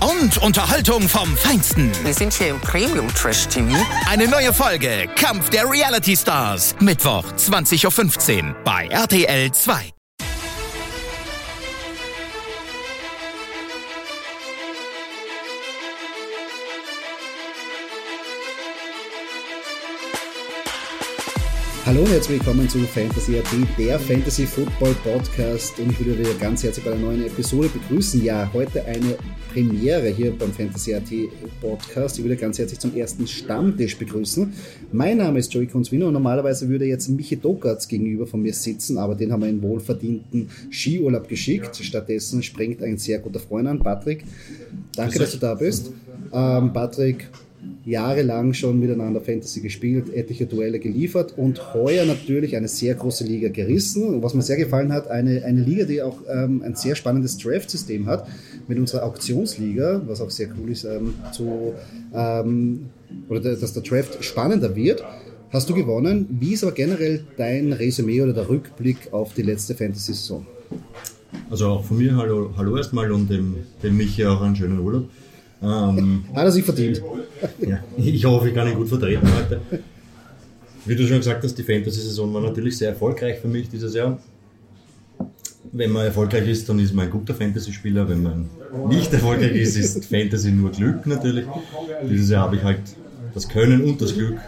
Und Unterhaltung vom Feinsten. Wir sind hier im Premium Trash TV. Eine neue Folge Kampf der Reality Stars. Mittwoch 20.15 Uhr bei RTL 2. Hallo und herzlich willkommen zu Fantasy AT, der Fantasy Football Podcast. Und ich würde wieder ganz herzlich bei einer neuen Episode begrüßen. Ja, heute eine Premiere hier beim Fantasy AT Podcast. Ich würde ganz herzlich zum ersten Stammtisch begrüßen. Mein Name ist Joey Kunzwino und normalerweise würde jetzt Michi Dokatz gegenüber von mir sitzen, aber den haben wir in wohlverdienten Skiurlaub geschickt. Stattdessen springt ein sehr guter Freund an, Patrick. Danke, dass du da bist. Ähm, Patrick, jahrelang schon miteinander Fantasy gespielt, etliche Duelle geliefert und heuer natürlich eine sehr große Liga gerissen. Was mir sehr gefallen hat, eine, eine Liga, die auch ähm, ein sehr spannendes Draft-System hat mit unserer Auktionsliga, was auch sehr cool ist, ähm, zu, ähm, oder der- dass der Draft spannender wird. Hast du gewonnen? Wie ist aber generell dein Resümee oder der Rückblick auf die letzte Fantasy-Saison? Also auch von mir hallo, hallo erstmal und dem, dem Michi auch einen schönen Urlaub. Ähm, Hat er sich verdient? ja, ich hoffe, ich kann ihn gut vertreten heute. Wie du schon gesagt hast, die Fantasy-Saison war natürlich sehr erfolgreich für mich dieses Jahr. Wenn man erfolgreich ist, dann ist man ein guter Fantasy-Spieler. Wenn man nicht erfolgreich ist, ist Fantasy nur Glück natürlich. Dieses Jahr habe ich halt das Können und das Glück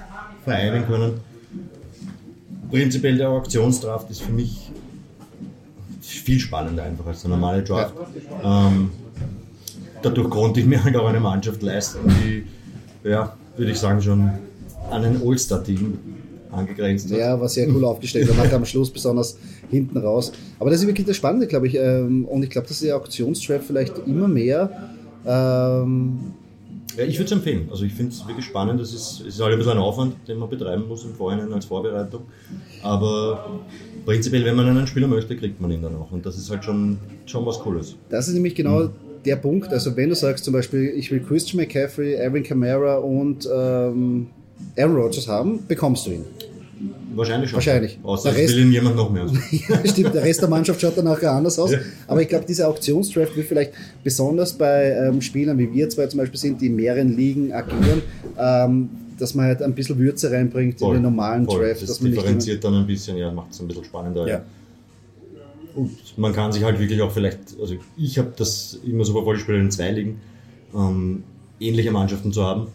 vereinen können. Prinzipiell der Auktionsdraft ist für mich viel spannender einfach als der normale Draft. Ähm, dadurch konnte ich mir halt auch eine Mannschaft leisten, die, ja, würde ich sagen, schon an ein All-Star-Team angegrenzt hat. Ja, war sehr cool aufgestellt. Und hat am Schluss besonders hinten raus. Aber das ist wirklich das Spannende, glaube ich. ähm, Und ich glaube, dass der Auktionstrap vielleicht immer mehr. Ähm, Ja, ich würde es empfehlen. Also ich finde es wirklich spannend. Das ist, es ist halt ein bisschen ein Aufwand, den man betreiben muss im Vorhinein als Vorbereitung. Aber prinzipiell, wenn man einen Spieler möchte, kriegt man ihn dann auch. Und das ist halt schon, schon was Cooles. das ist nämlich genau der Punkt. Also, wenn du sagst zum Beispiel, ich will Christian McCaffrey, Aaron Kamara und ähm, Aaron Rodgers haben, bekommst du ihn. Wahrscheinlich schon. Wahrscheinlich. Außer Der es Rest- will ihn jemand noch mehr. Ja, stimmt, der Rest der Mannschaft schaut dann nachher anders aus. Ja. Aber ich glaube, dieser Auktionsdraft wird vielleicht besonders bei ähm, Spielern wie wir zwei zum Beispiel sind, die in mehreren Ligen agieren, ähm, dass man halt ein bisschen Würze reinbringt in den normalen voll. Draft. Das differenziert dann ein bisschen, ja, macht es ein bisschen spannender. Ja. Und man kann sich halt wirklich auch vielleicht, also ich habe das immer ich spiele in zwei Ligen, ähm, ähnliche Mannschaften zu haben,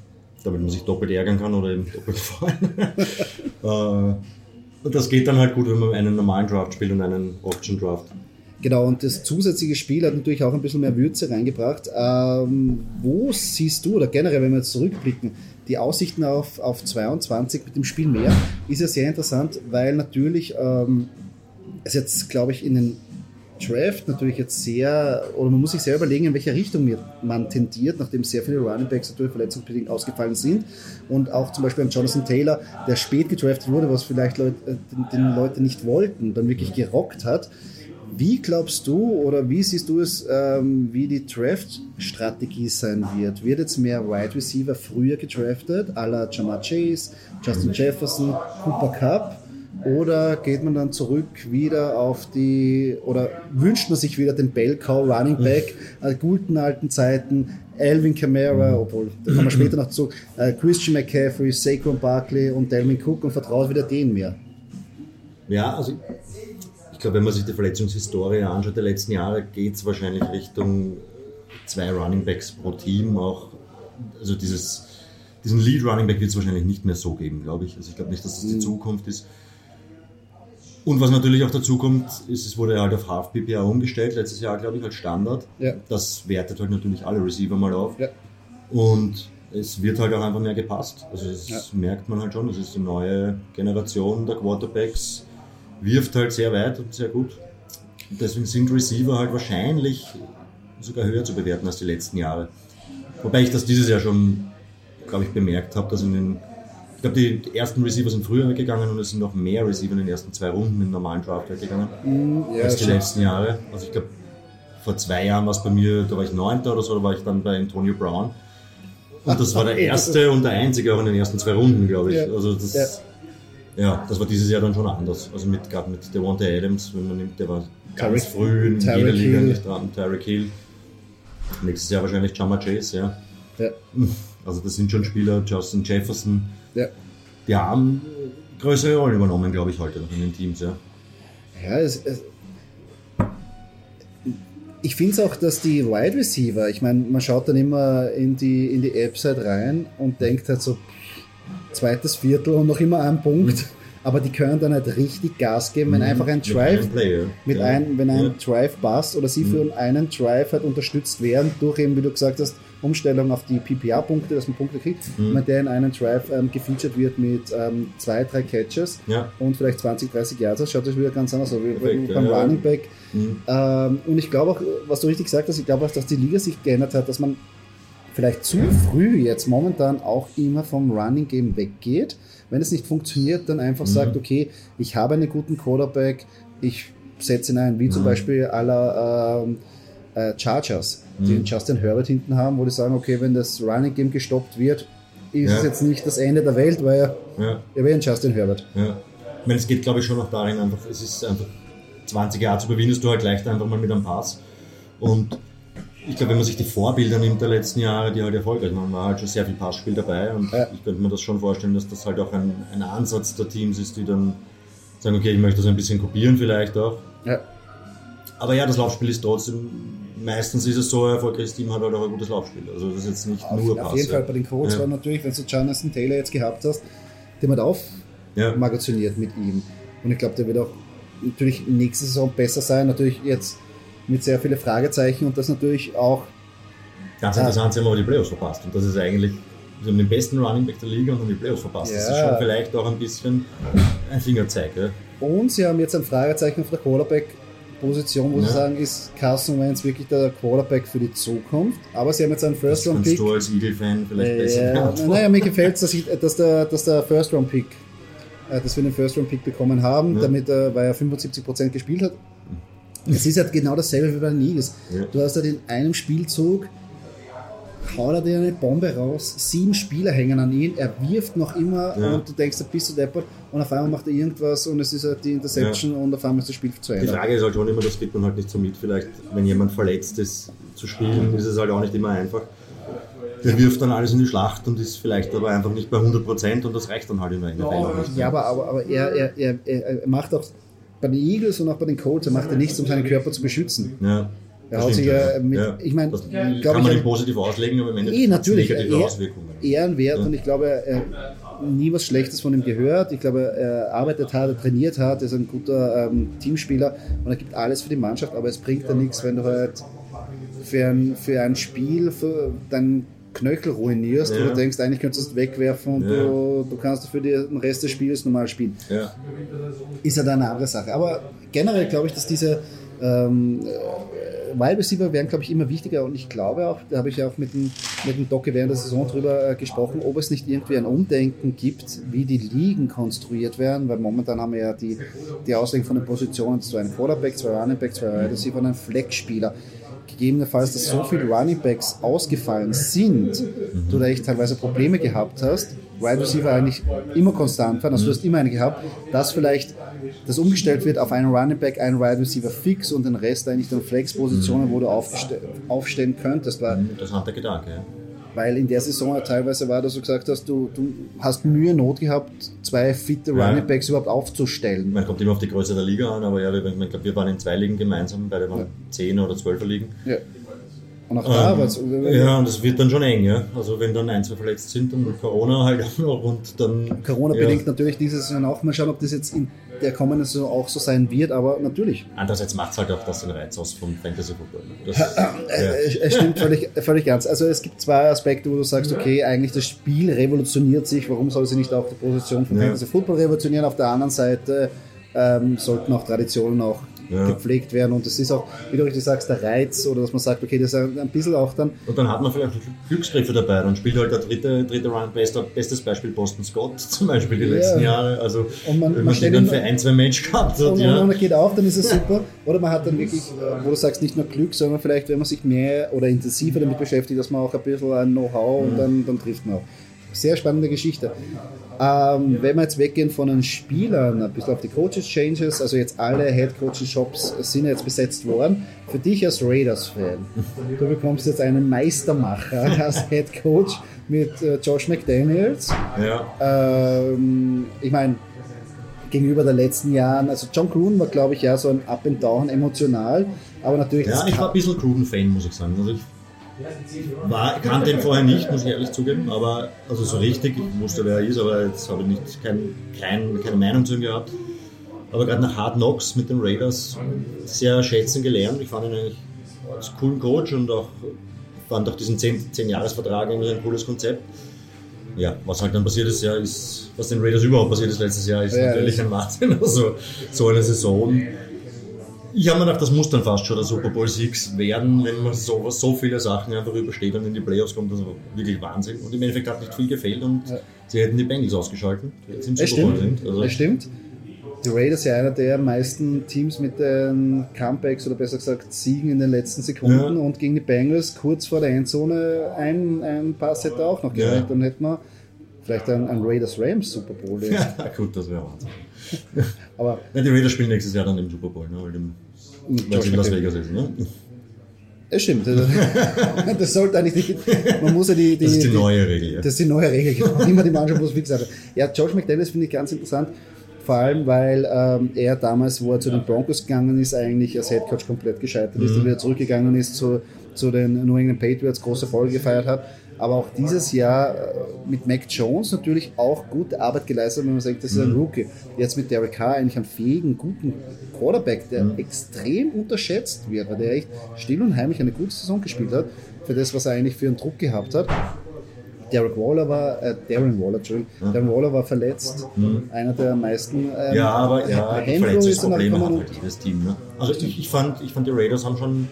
damit man sich doppelt ärgern kann oder eben doppelt freuen. äh, das geht dann halt gut, wenn man einen normalen Draft spielt und einen Auction Draft. Genau, und das zusätzliche Spiel hat natürlich auch ein bisschen mehr Würze reingebracht. Ähm, wo siehst du, oder generell, wenn wir jetzt zurückblicken, die Aussichten auf, auf 22 mit dem Spiel mehr, ist ja sehr interessant, weil natürlich ähm, es jetzt, glaube ich, in den Draft natürlich jetzt sehr, oder man muss sich sehr überlegen, in welche Richtung man tendiert, nachdem sehr viele Running Backs natürlich verletzungsbedingt ausgefallen sind. Und auch zum Beispiel ein Jonathan Taylor, der spät gedraftet wurde, was vielleicht Leut, äh, den, den Leute nicht wollten, dann wirklich gerockt hat. Wie glaubst du oder wie siehst du es, ähm, wie die Draft-Strategie sein wird? Wird jetzt mehr Wide Receiver früher gedraftet, à la Jamar Chase, Justin Jefferson, Cooper Cup? Oder geht man dann zurück wieder auf die, oder wünscht man sich wieder den Bell Cow Running Back, äh, guten alten Zeiten, Alvin Kamara, obwohl, da kommen wir später noch zu, äh, Christian McCaffrey, Saquon Barkley und Delvin Cook und vertraut wieder denen mehr? Ja, also ich glaube, wenn man sich die Verletzungshistorie anschaut der letzten Jahre, geht es wahrscheinlich Richtung zwei Running Backs pro Team auch. Also dieses, diesen Lead Running Back wird es wahrscheinlich nicht mehr so geben, glaube ich. Also ich glaube nicht, dass das die Zukunft ist. Und was natürlich auch dazu kommt, ist, es wurde halt auf Half PPA umgestellt, letztes Jahr, glaube ich, als Standard. Ja. Das wertet halt natürlich alle Receiver mal auf. Ja. Und es wird halt auch einfach mehr gepasst. Also das Ja. merkt man halt schon. Das ist die neue Generation der Quarterbacks. Wirft halt sehr weit und sehr gut. Und deswegen sind Receiver halt wahrscheinlich sogar höher zu bewerten als die letzten Jahre. Wobei ich das dieses Jahr schon, glaube ich, bemerkt habe, dass in den, glaube, die ersten Receiver sind früher weggegangen und es sind noch mehr Receiver in den ersten zwei Runden im normalen Draft weggegangen Ja, als die schon. letzten Jahre. Also ich glaube, vor zwei Jahren war es bei mir, da war ich Neunter oder so, da war ich dann bei Antonio Brown. Und das war der erste und der einzige auch in den ersten zwei Runden, glaube ich. Ja. Also das, ja. das war dieses Jahr dann schon anders. Also mit gerade mit Devonta Adams, wenn man nimmt, der war ganz Tyreek- früh in Tyreek jeder Liga Hill. nicht dran. Tyreek Hill. Nächstes Jahr wahrscheinlich Jama Chase, ja. Ja. Also das sind schon Spieler, Justin Jefferson, Ja. die haben größere Rollen übernommen, glaube ich, heute noch in den Teams, ja. Ja, es, es, ich finde es auch, dass die Wide Receiver, ich meine, man schaut dann immer in die, in die App-Site rein und denkt halt so, zweites Viertel und noch immer ein Punkt, aber die können dann halt richtig Gas geben, wenn einfach ein Mhm. Mit Drive, einem Player. mit ja. ein, wenn ein Ja. Mhm. Drive passt oder sie für einen Drive halt unterstützt werden durch eben, wie du gesagt hast, Umstellung auf die PPA-Punkte, dass man Punkte kriegt, Mhm. wenn der in einen Drive ähm, gefeatured wird mit ähm, zwei, drei Catches Ja. und vielleicht 20, 30 Yards, das schaut das wieder ganz anders aus, wie Perfekt, beim ja. Running Back. Mhm. Ähm, und ich glaube auch, was du richtig gesagt hast, ich glaube auch, dass die Liga sich geändert hat, dass man vielleicht zu früh jetzt momentan auch immer vom Running Game weggeht. Wenn es nicht funktioniert, dann einfach sagt, okay, ich habe einen guten Quarterback, ich setze ihn ein, wie zum Beispiel aller ähm, äh, Chargers, die einen Justin Herbert hinten haben, wo die sagen, okay, wenn das Running Game gestoppt wird, ist Ja. es jetzt nicht das Ende der Welt, weil er, Ja. er wäre ein Justin Herbert. Ja. Ich meine, es geht, glaube ich, schon noch darin, einfach, es ist einfach 20 Jahre zu überwinden, du halt leichter einfach mal mit einem Pass. Und ich glaube, wenn man sich die Vorbilder nimmt der letzten Jahre, die halt erfolgreich waren, war halt schon sehr viel Passspiel dabei. Und Ja. ich könnte mir das schon vorstellen, dass das halt auch ein, ein Ansatz der Teams ist, die dann sagen, okay, ich möchte das ein bisschen kopieren vielleicht auch. Ja. Aber ja, das Laufspiel ist trotzdem, meistens ist es so, ein erfolgreiches Team hat halt auch ein gutes Laufspiel. Also das ist jetzt nicht Auf, nur auf Pass. jeden Fall bei den Colts Ja. war natürlich, wenn du Jonathan Taylor jetzt gehabt hast, den man auf Ja. magaziniert mit ihm. Und ich glaube, der wird auch natürlich nächste Saison besser sein. Natürlich jetzt mit sehr vielen Fragezeichen und das natürlich auch, Ganz Ja. interessant, sie haben aber die Playoffs verpasst. Und das ist eigentlich, sie haben den besten Running Back der Liga und haben die Playoffs verpasst. Das ist Ja. schon vielleicht auch ein bisschen ein Fingerzeig. Ja? und sie haben jetzt ein Fragezeichen auf der Quarterback-Position, wo Ja. sie sagen, ist Carson Wentz wirklich der Quarterback für die Zukunft? Aber sie haben jetzt einen First-Round-Pick. du als Eagle-Fan vielleicht besser Ja, naja, mir gefällt es, dass, ich- dass der, dass der First-Round-Pick, äh, dass wir den First-Round-Pick bekommen haben, Ja. damit er, weil er 75% gespielt hat. Es ist halt genau dasselbe wie bei den Eagles. Ja. Du hast halt in einem Spielzug, haut er dir eine Bombe raus, sieben Spieler hängen an ihn, er wirft noch immer Ja. und du denkst, bist du deppert und auf einmal macht er irgendwas und es ist halt die Interception und auf einmal ist das Spiel zu Die Ende. Frage ist halt schon immer, das kriegt man halt nicht so mit. Vielleicht, wenn jemand verletzt ist, zu spielen, ist es halt auch nicht immer einfach. Der wirft dann alles in die Schlacht und ist vielleicht aber einfach nicht bei 100% und das reicht dann halt im Endeffekt auch nicht. Ja, aber, aber, aber er, er, er, er macht auch bei den Eagles und auch bei den Colts, er macht ja nichts, um seinen Körper zu beschützen. Ja, Er haut sich ja mit- ich meine, kann man nicht positiv auslegen, aber im Endeffekt Eh, natürlich. hat Er, Auswirkungen. ehrenwert Ja. und ich glaube, er nie was Schlechtes von ihm gehört. Ich glaube, er arbeitet hart, er trainiert hart, er ist ein guter ähm, Teamspieler und er gibt alles für die Mannschaft, aber es bringt dann nichts, wenn du halt für ein, für ein Spiel für deinen Knöchel ruinierst, Ja. wo du denkst, eigentlich könntest du es wegwerfen und Ja. du, du kannst für den Rest des Spiels normal spielen Ja. ist ja dann eine andere Sache. Aber generell glaube ich, dass diese ähm, äh, Wide Receiver werden, glaube ich, immer wichtiger und ich glaube auch, da habe ich ja auch mit dem, mit dem Docke während der Saison drüber äh, gesprochen, ob es nicht irgendwie ein Umdenken gibt, wie die Ligen konstruiert werden, weil momentan haben wir ja die, die Auslegung von den Positionen, zwei ein Quarterback, zwei Running Back, zwei Wide Receiver und ein Flex-Spieler. Gegebenenfalls, dass so viele Running Backs ausgefallen sind, du da echt teilweise Probleme gehabt hast, Wide Receiver eigentlich immer konstant waren, also du hast immer eine gehabt, dass vielleicht das umgestellt wird auf einen Running Back, einen Wide Receiver fix und den Rest eigentlich dann Flex-Positionen, wo du aufstellen könntest, weil, Interessanter Gedanke, ja. weil in der Saison teilweise war, dass du gesagt hast, du, du hast Mühe, Not gehabt, zwei fitte Ja. Running Backs überhaupt aufzustellen. Man kommt immer auf die Größe der Liga an, aber ja, wir- ich glaube, wir waren in zwei Ligen gemeinsam, beide waren 10 oder 12er Ligen. Ja. Und auch da Ähm, war es. ja, und das wird dann schon eng, ja. Also wenn dann ein, zwei verletzt sind, dann Corona halt auch noch und dann. Corona-bedingt Ja. natürlich diese Saison auch. Mal schauen, ob das jetzt in der kommenden Saison auch so sein wird, aber natürlich. Andererseits macht es halt auch das den Reiz aus vom Fantasy Football. Das, Äh, ja. Es stimmt völlig, völlig ganz. Also es gibt zwei Aspekte, wo du sagst, okay, eigentlich das Spiel revolutioniert sich, warum soll sie nicht auch die Position von Ja. Fantasy Football revolutionieren? Auf der anderen Seite ähm, sollten auch Traditionen auch Ja. gepflegt werden. Und das ist auch, wie du richtig sagst, der Reiz oder dass man sagt, okay, das ist ein ein bisschen auch dann Und dann hat man vielleicht Glückstreffer dabei. Dann spielt halt der dritte, dritte Run, bester, bestes Beispiel Boston Scott zum Beispiel die Ja. letzten Jahre. Also Und man- wenn man man den dann für ein, zwei Match gehabt hat. und, ja. und er geht auf, dann ist es super. Oder man hat dann wirklich, äh, wo du sagst, nicht nur Glück, sondern vielleicht, wenn man sich mehr oder intensiver damit beschäftigt, dass man auch ein bisschen ein Know-how und dann, dann trifft man auch. Sehr spannende Geschichte. Ähm, wenn wir jetzt weggehen von den Spielern, ein bisschen auf die Coaches-Changes, also jetzt alle Head-Coaching-Shops sind jetzt besetzt worden. Für dich als Raiders-Fan, du bekommst jetzt einen Meistermacher als Head-Coach mit äh, Josh McDaniels. ja. Ähm, ich meine, gegenüber den letzten Jahren, also John Gruden war, glaube ich, ja so ein Up and Down emotional, aber natürlich. Ja, ich war ein bisschen Gruden-Fan, muss ich sagen. Also ich war, kannte ihn vorher nicht, muss ich ehrlich zugeben, aber also so richtig, ich wusste, wer er ist, aber jetzt habe ich nicht, kein, kein, keine Meinung zu ihm gehabt. Aber gerade nach Hard Knocks mit den Raiders sehr schätzen gelernt. Ich fand ihn eigentlich als coolen Coach und auch fand auch diesen 10-Jahres-Vertrag irgendwie ein cooles Konzept. Ja, was halt dann passiert ist, ja, ist, was den Raiders überhaupt passiert ist letztes Jahr, ist Ja, natürlich ein Wahnsinn. Also so eine Saison. Ich habe mir gedacht, das muss dann fast schon der Super Bowl 6 werden, wenn man so, so viele Sachen einfach übersteht und in die Playoffs kommt. Das war wirklich Wahnsinn. Und im Endeffekt hat nicht viel gefehlt und sie hätten die Bengals ausgeschalten, die jetzt im Es Super Bowl stimmt, sind. Also, es stimmt. Die Raiders ja einer der meisten Teams mit den Comebacks oder besser gesagt Siegen in den letzten Sekunden Ja. und gegen die Bengals kurz vor der Endzone ein, ein Pass hätte auch noch Ja. gereicht. Dann hätten wir vielleicht ein, ein Raiders Rams Super Bowl. ja, gut, das wäre Wahnsinn. Aber Ja, die Raiders spielen nächstes Jahr dann im Super Bowl, ne, weil, in Las. Vegas ist. Ne? Es stimmt. Das sollte eigentlich nicht. Man muss ja die, die, Das ist die neue Regel. Ja. Das ist die neue Regel, genau. Immer die Mannschaft muss fix sein. Ja, Josh McDaniels finde ich ganz interessant. Vor allem, weil ähm, er damals, wo er zu den Broncos gegangen ist, eigentlich als Headcoach komplett gescheitert ist, dann wieder zurückgegangen ist zu, zu den New England Patriots, große Erfolge gefeiert hat. Aber auch dieses Jahr äh, mit Mac Jones natürlich auch gute Arbeit geleistet, wenn man sagt, das ist ein Rookie. Jetzt mit Derek Carr eigentlich einen fähigen, guten Quarterback, der extrem unterschätzt wird, weil der echt still und heimlich eine gute Saison gespielt hat, für das, was er eigentlich für einen Druck gehabt hat. Derek Waller war, äh, Darren Waller, Entschuldigung, Darren Waller war verletzt, einer der meisten. ähm, Ja, aber ja, die Handler ist auch Verletzungsprobleme hat gekommen halt jedes Team. Ne? Also ich, ich, fand, ich fand, die Raiders haben schon,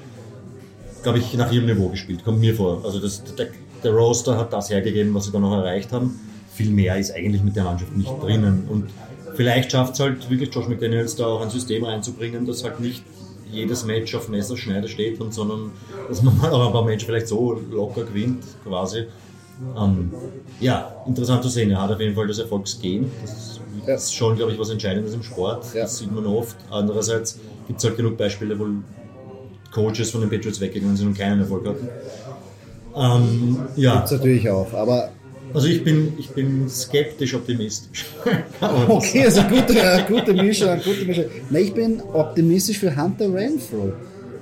glaube ich, nach ihrem Niveau gespielt, kommt mir vor. Also das, der, der Roster hat das hergegeben, was sie dann noch erreicht haben. Viel mehr ist eigentlich mit der Mannschaft nicht drinnen. Und vielleicht schafft es halt wirklich Josh McDaniels da auch ein System reinzubringen, das halt nicht jedes Match auf Messerschneide steht, und sondern dass man mal auch ein paar Matches vielleicht so locker gewinnt, quasi. Ähm, ja, interessant zu sehen. Er hat auf jeden Fall das Erfolgsgehen. Das ist schon, glaube ich, was Entscheidendes im Sport. Das sieht man oft. Andererseits gibt es halt genug Beispiele, wo Coaches von den Patriots weggegangen sind und keinen Erfolg hatten. Ähm, ja, Das natürlich auch, aber also ich bin, ich bin skeptisch optimistisch. okay, also gute, äh, gute Mischung, gute Mischung. Na, ich bin optimistisch für Hunter Renfro.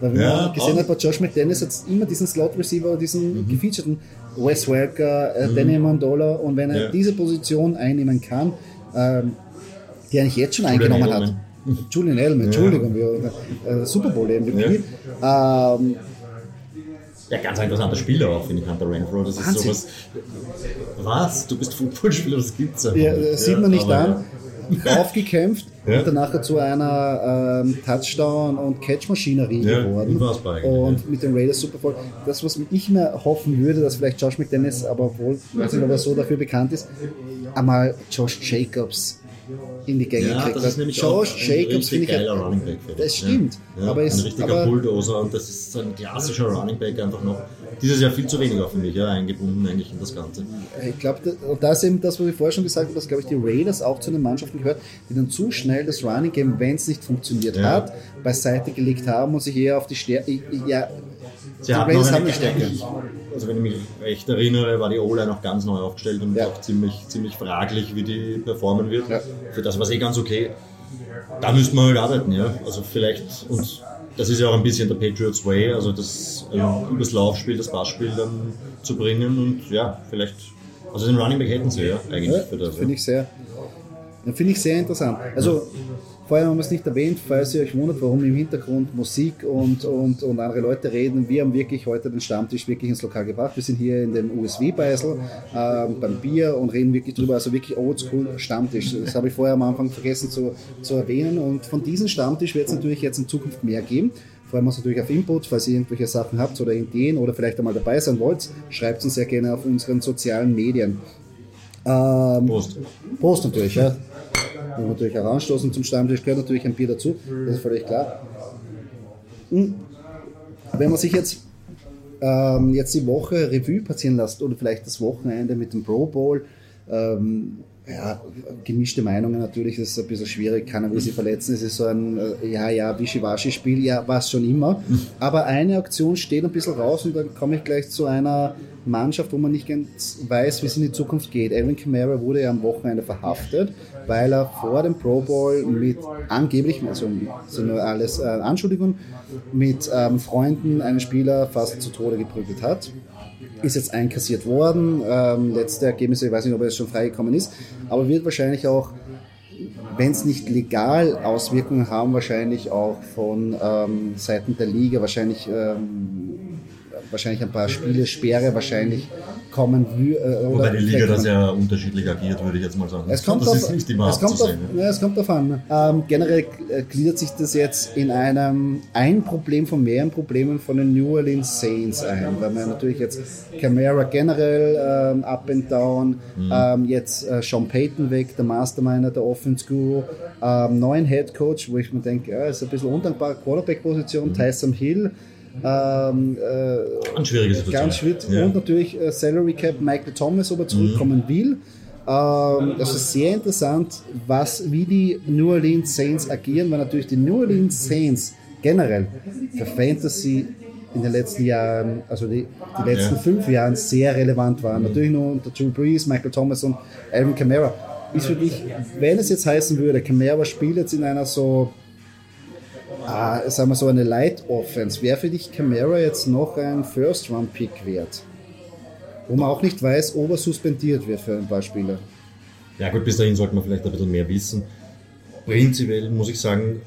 Weil wenn Ja, man gesehen hat, bei Josh McDaniels hat es immer diesen Slot-Receiver, diesen Mhm. gefeaturten Wes Welker, äh, Danny Mandola und wenn er Ja. diese Position einnehmen kann, ähm, die er eigentlich jetzt schon eingenommen hat. Julian Edelman, Entschuldigung, wir, äh, Super Bowl MVP. Ähm, Ja, ganz ein interessanter Spieler auch, finde ich, Hunter Renfro. Das ist Wahnsinn. sowas. Was? Du bist Footballspieler, das gibt's einfach Ja, nicht. das sieht man nicht aber an. Aufgekämpft Ja. und danach zu einer ähm, Touchdown- und Catch-Maschinerie Ja, geworden. Und ja. mit den Raiders Super Bowl. Das, was ich mir hoffen würde, dass vielleicht Josh McDaniels, aber obwohl, ich weiß nicht, ob er so dafür bekannt ist, einmal Josh Jacobs in die Gänge Ja, kriegt. das ist nämlich auch Josh ein Jacobs finde ich geiler Running Back. finde Das ich. stimmt, Ja. aber ein es- richtiger aber- Bulldozer und das ist so ein klassischer Running Back einfach noch. Dieses Jahr viel zu wenig auch, finde ich, ja, eingebunden eigentlich in das Ganze. Ich glaube, und das ist eben das, was ich vorher schon gesagt habe, dass, glaube ich, die Raiders auch zu den Mannschaften gehört, die dann zu schnell das Running Game, wenn es nicht funktioniert Ja. hat, beiseite gelegt haben und sich eher auf die Stärke. Ja, Sie die hatten Raiders noch haben eine, die Stärke. Also wenn ich mich recht erinnere, war die O-Line noch ganz neu aufgestellt und Ja. auch ziemlich, ziemlich fraglich, wie die performen wird. Ja. Für das war es eh ganz okay. Da müsste man halt arbeiten, ja. Also vielleicht, und das ist ja auch ein bisschen der Patriots Way, also das ähm, übers Laufspiel, das Passspiel dann zu bringen und ja, vielleicht, also den Running Back hätten sie ja eigentlich Ja, für das. Finde ich sehr, finde ich sehr interessant. Also Vorher haben wir es nicht erwähnt, falls ihr euch wundert, warum im Hintergrund Musik und, und, und andere Leute reden. Wir haben wirklich heute den Stammtisch wirklich ins Lokal gebracht. Wir sind hier in dem USW-Beisel äh, beim Bier und reden wirklich drüber. Also wirklich oldschool Stammtisch. Das habe ich vorher am Anfang vergessen zu, zu erwähnen. Und von diesem Stammtisch wird es natürlich jetzt in Zukunft mehr geben. Freuen wir uns natürlich auf Input, falls ihr irgendwelche Sachen habt oder Ideen oder vielleicht einmal dabei sein wollt, schreibt uns sehr gerne auf unseren sozialen Medien. Ähm, Prost. Prost natürlich, ja. Wir natürlich auch zum Stammtisch, gehört natürlich ein Bier dazu, das ist völlig klar. Hm. Wenn man sich jetzt, ähm, jetzt die Woche Revue passieren lässt oder vielleicht das Wochenende mit dem Pro Bowl, ähm, ja, gemischte Meinungen natürlich, das ist ein bisschen schwierig, keiner will sie verletzen, es ist so ein, äh, ja, ja, Wischiwaschi-Spiel, ja, war es schon immer. Aber eine Aktion steht ein bisschen raus und dann komme ich gleich zu einer Mannschaft, wo man nicht ganz weiß, wie es in die Zukunft geht. Alvin Kamara wurde ja am Wochenende verhaftet, weil er vor dem Pro Bowl mit angeblich, also sind nur alles äh, Anschuldigungen, mit ähm, Freunden einen Spieler fast zu Tode geprügelt hat ist jetzt einkassiert worden. Ähm, letzte Ergebnisse, ich weiß nicht, ob er jetzt schon freigekommen ist, aber wird wahrscheinlich auch, wenn es nicht legal Auswirkungen haben, wahrscheinlich auch von ähm, Seiten der Liga wahrscheinlich ähm, wahrscheinlich ein paar Spiele Sperre wahrscheinlich kommen äh, Wobei die Liga das ja unterschiedlich agiert, würde ich jetzt mal sagen. es kommt, das auf, ist nicht immer es, kommt auf, ja, es kommt an. Ähm, generell äh, gliedert sich das jetzt in einem ein Problem von mehreren Problemen von den New Orleans Saints ein, weil man natürlich jetzt Camara generell ähm, up and down, Mhm. ähm, jetzt äh, Sean Payton weg, der Masterminder, der Offense Guru, ähm, neuen Head Coach, wo ich mir denke, ja, ist ein bisschen undankbare Quarterback-Position, Mhm. Tyson Hill. Ähm, äh, Ganz schwierige Situation. Ganz schwierig. Ja. Und natürlich äh, Salary Cap Michael Thomas, ob er zurückkommen will. Ähm, das ist sehr interessant, was, wie die New Orleans Saints agieren, weil natürlich die New Orleans Saints generell für Fantasy in den letzten Jahren, also die, die letzten Ja. fünf Jahren sehr relevant waren. Natürlich nur unter Drew Brees, Michael Thomas und Alvin Kamara. Ist für dich, wenn es jetzt heißen würde, Kamara spielt jetzt in einer so ah, sagen wir so eine Light Offense, wäre für dich Camara jetzt noch ein First Round Pick wert? Wo man auch nicht weiß, ob er suspendiert wird für ein paar Spieler. Ja gut, bis dahin sollte man vielleicht ein bisschen mehr wissen. Prinzipiell muss ich sagen,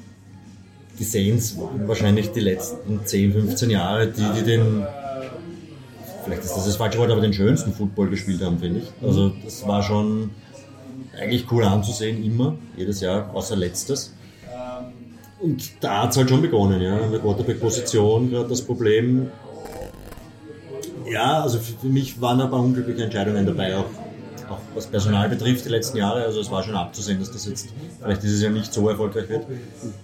die Saints waren wahrscheinlich die letzten 10, 15 Jahre, die, die den, vielleicht ist das das falsche Wort, aber den schönsten Football gespielt haben, finde ich. Also das war schon eigentlich cool anzusehen, immer, jedes Jahr, außer letztes. Und da hat es halt schon begonnen, ja, der Quarterback-Position gerade das Problem. Ja, also für mich waren ein paar unglückliche Entscheidungen dabei, auch auch was Personal betrifft, die letzten Jahre. Also es war schon abzusehen, dass das jetzt vielleicht dieses Jahr nicht so erfolgreich wird.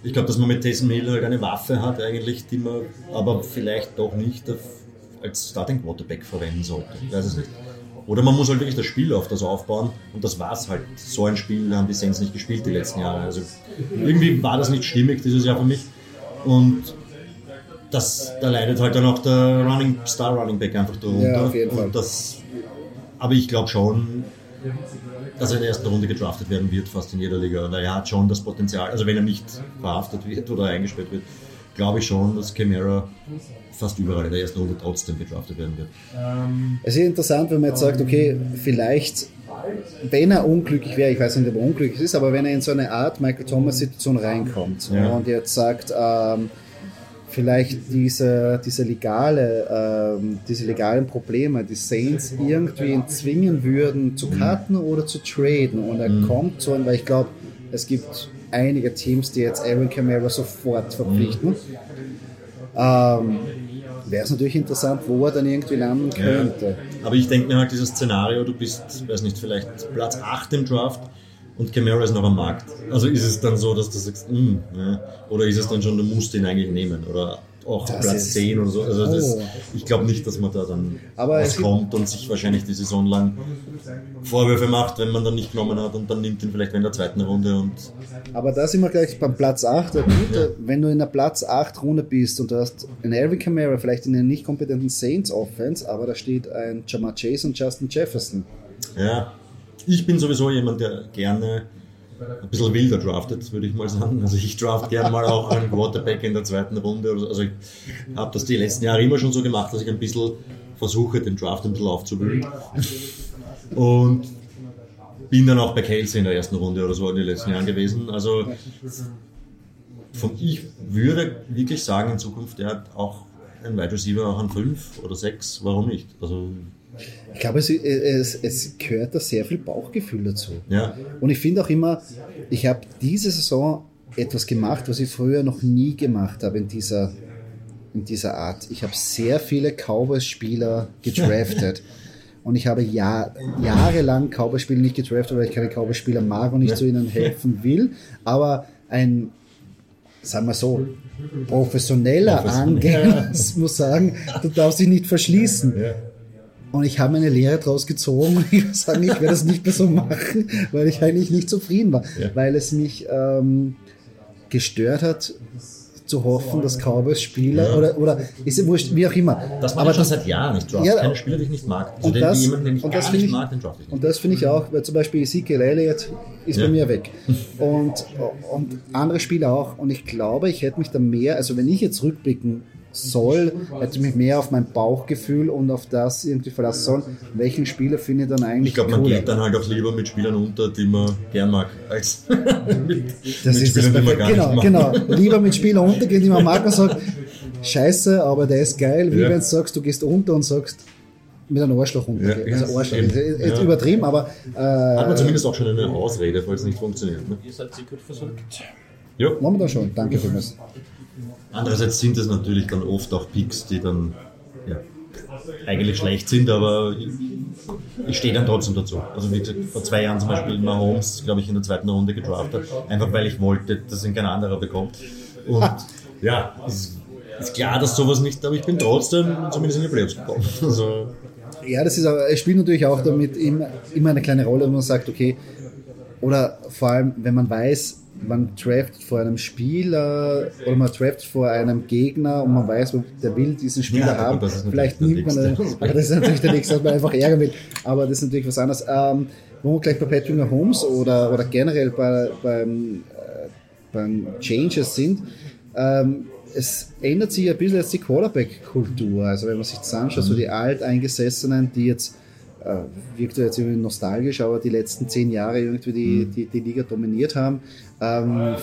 Ich glaube, dass man mit Taysom Hill halt eine Waffe hat eigentlich, die man aber vielleicht doch nicht als Starting Quarterback verwenden sollte. Ich weiß es nicht. Oder man muss halt wirklich das Spiel auf das aufbauen und das war's halt. So ein Spiel haben die Saints nicht gespielt die letzten Jahre. Also irgendwie war das nicht stimmig dieses Jahr für mich. Und das, da leidet halt dann auch der Running, Star Running Back einfach darunter. Ja, auf jeden Fall. Und das, aber ich glaube schon, dass er in der ersten Runde gedraftet werden wird, fast in jeder Liga. Weil er hat schon das Potenzial, also wenn er nicht verhaftet wird oder eingesperrt wird, glaube ich schon, dass Camara fast überall in der ersten Runde trotzdem gedraftet werden wird. Es ist interessant, wenn man jetzt sagt, okay, vielleicht, wenn er unglücklich wäre, ich weiß nicht, ob er unglücklich ist, aber wenn er in so eine Art Michael Thomas-Situation reinkommt Ja. und jetzt sagt, ähm, vielleicht diese, diese, legale, ähm, diese legalen Probleme, die Saints irgendwie zwingen würden zu cutten oder zu traden und er kommt so, weil ich glaube, es gibt einige Teams, die jetzt Aaron Camara sofort verpflichten. Ähm, Wäre es natürlich interessant, wo er dann irgendwie landen könnte. Aber ich denke mir halt dieses Szenario, du bist, weiß nicht, vielleicht Platz 8 im Draft und Camara ist noch am Markt. Also ist es dann so, dass du sagst, mm, ja. oder ist es dann schon, du musst ihn eigentlich nehmen oder auch Das Platz ist- 10 oder so. Also das, Oh. ich glaube nicht, dass man da dann Aber es rauskommt und sich wahrscheinlich die Saison lang Vorwürfe macht, wenn man dann nicht genommen hat und dann nimmt ihn vielleicht in der zweiten Runde und Aber da sind wir gleich beim Platz 8. Der Gute, Wenn du in der Platz 8 Runde bist und du hast einen Alvin Kamara, vielleicht in einer nicht kompetenten Saints Offense, aber da steht ein Jamar Chase und Justin Jefferson. Ja, ich bin sowieso jemand, der gerne ein bisschen wilder draftet, würde ich mal sagen. Also ich draft gerne mal auch einen Quarterback in der zweiten Runde. Also ich habe das die letzten Jahre immer schon so gemacht, dass ich ein bisschen versuche, den Draft ein bisschen aufzuwühlen. Und bin dann auch bei Kelsey in der ersten Runde oder so in den letzten Jahren gewesen. Also von, ich würde wirklich sagen, in Zukunft, der hat auch ein Wide Receiver auch an 5 oder 6, warum nicht? Also, Ich glaube, es, es, es gehört da sehr viel Bauchgefühl dazu. ja. Und ich finde auch immer, ich habe diese Saison etwas gemacht, was ich früher noch nie gemacht habe in dieser, in dieser Art. Ich habe sehr viele Cowboys-Spieler gedraftet. Und ich habe Jahr, jahrelang Cowboys-Spieler nicht gedraftet, weil ich keine Cowboys-Spieler mag und nicht zu ihnen helfen will. Aber ein, sagen wir so, professioneller Angänger muss sagen, du darfst dich nicht verschließen. Und ich habe eine Lehre daraus gezogen und ich sagen, ich werde das nicht mehr so machen, weil ich eigentlich nicht zufrieden war. Weil es mich ähm, gestört hat, zu hoffen, dass Cowboys-Spieler Ja. oder, oder ist ja wurscht, wie auch immer. Das mache Aber ich schon das- seit Jahren. Ich draft Ja, keine Spieler, die ich nicht mag. Also und den, das, jemanden, den ich und das nicht ich, mag, den draft ich nicht. und das finde ich auch, weil zum Beispiel Ezekiel Elliott ist Ja. bei mir weg. Und, und andere Spieler auch. Und ich glaube, ich hätte mich da mehr, also wenn ich jetzt rückblicken soll, hätte ich mich mehr auf mein Bauchgefühl und auf das irgendwie verlassen sollen. Welchen Spieler finde ich dann eigentlich Ich glaube, man cooler? geht dann halt auch lieber mit Spielern unter, die man gern mag, als mit, Das mit ist das Spielern, die man gar genau, nicht mag. genau. Lieber mit Spieler untergehen, die man mag und sagt, scheiße, aber der ist geil, wie Ja. wenn du sagst, du gehst unter und sagst, mit einem Arschloch untergehen. Ja, also Arschloch, ist jetzt Ja. übertrieben, aber Hat man äh, zumindest auch schon eine Ausrede, falls es nicht funktioniert. Ne? Ihr seid sicher versorgt. Ja. machen wir dann schon. Danke vielmals. Andererseits sind es natürlich dann oft auch Picks, die dann ja, eigentlich schlecht sind, aber ich, ich stehe dann trotzdem dazu. Also wie gesagt, vor zwei Jahren zum Beispiel Mahomes, glaube ich, in der zweiten Runde gedraftet, einfach weil ich wollte, dass ihn kein anderer bekommt. Und ja, ist, ist klar, dass sowas nicht, aber ich bin trotzdem zumindest in die Playoffs gekommen. Also, Ja, das ist aber, es spielt natürlich auch damit immer, immer eine kleine Rolle, wenn man sagt, okay, oder vor allem, wenn man weiß, man draftet vor einem Spieler oder man draftet vor einem Gegner und man weiß, der will diesen Spieler Ja, haben. Vielleicht nimmt man Nächste. aber das ist natürlich der nächste, dass man einfach ärgern will. Aber das ist natürlich was anderes. Ähm, wo wir gleich bei Patrick Mahomes oder, oder generell bei, beim, äh, beim Changes sind, ähm, es ändert sich ein bisschen jetzt die Quarterback-Kultur. Also wenn man sich das anschaut, so die Alteingesessenen, die jetzt wirkt ja jetzt irgendwie nostalgisch, aber die letzten zehn Jahre irgendwie die, die, die Liga dominiert haben, ähm,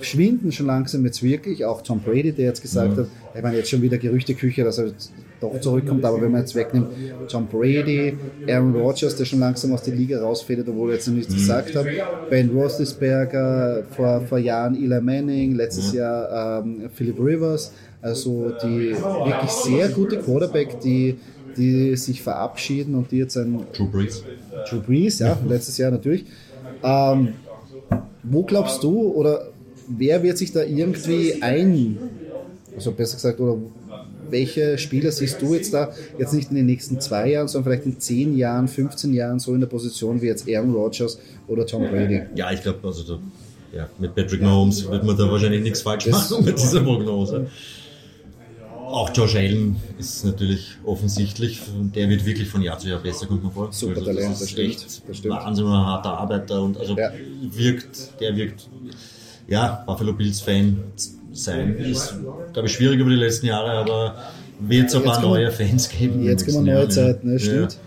schwinden schon langsam jetzt wirklich. Auch Tom Brady, der jetzt gesagt hat, ich meine jetzt schon wieder Gerüchteküche, dass er doch zurückkommt, aber wenn man jetzt wegnimmt, Tom Brady, Aaron Rodgers, der schon langsam aus der Liga rausfädelt, obwohl er jetzt noch nichts gesagt hat, Ben Roethlisberger, vor, vor Jahren Eli Manning, letztes Jahr ähm, Philip Rivers, also die wirklich sehr gute Quarterback, die die sich verabschieden und die jetzt ein Drew Brees. Drew Brees, ja, letztes Jahr natürlich. Ähm, wo glaubst du oder wer wird sich da irgendwie ein, also besser gesagt, oder welche Spieler siehst du jetzt da, jetzt nicht in den nächsten zwei Jahren, sondern vielleicht in 10 Jahren, 15 Jahren so in der Position wie jetzt Aaron Rodgers oder Tom Brady? Ja, ich glaube, also da, ja, mit Patrick Mahomes wird man da wahrscheinlich nichts falsch machen mit dieser Prognose. Auch Josh Allen ist natürlich offensichtlich, der wird wirklich von Jahr zu Jahr besser, kommt man vor. Super Also Talent, das das ist stimmt, echt das stimmt. Wahnsinn, ein harter Arbeiter und also Ja. wirkt, der wirkt, ja, Buffalo Bills Fan sein ist, glaube ich, schwierig über die letzten Jahre, aber wird es ein paar neue Fans geben. Jetzt kommen neue Zeiten, ne? stimmt. Ja.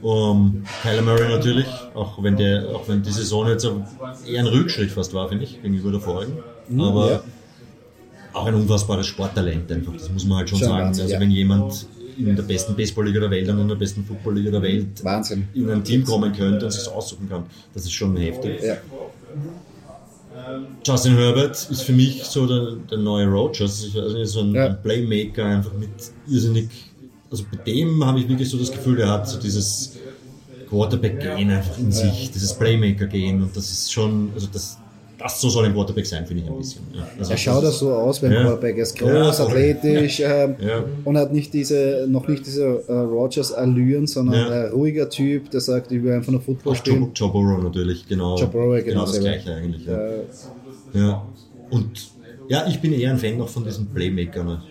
Um, Kyler Murray natürlich, auch wenn, der, auch wenn die Saison jetzt eher ein Rückschritt fast war, finde ich, gegenüber der vorigen. Aber Mhm, ja. Auch ein unfassbares Sporttalent einfach, das muss man halt schon Schon sagen. Wahnsinn, also ja. wenn jemand in der besten Baseballliga der Welt und in der besten Footballliga der Welt Wahnsinn. in ein Team kommen könnte und sich aussuchen kann, das ist schon heftig. Ja. Justin Herbert ist für mich so der, der neue Rogers, also so ein, Ja. Playmaker, einfach mit irrsinnig. Also bei dem habe ich wirklich so das Gefühl, der hat so dieses Quarterback-Gehen einfach in sich, dieses Playmaker-Gehen und das ist schon, also das, das so soll ein Quarterback sein, finde ich ein bisschen. Ja. Also Er schaut das auch so aus beim Ja. Quarterback. Er ist groß, Ja, athletisch ähm, und hat nicht diese, noch nicht diese äh, Rogers-Allüren, sondern ein ruhiger Typ, der sagt, ich will einfach nur Football Auch spielen. Joe, Burrow natürlich, genau. Joe Burrow, genau genau das gleiche eigentlich. Ja. Und ja, ich bin eher ein Fan noch von diesen Playmakern, ne,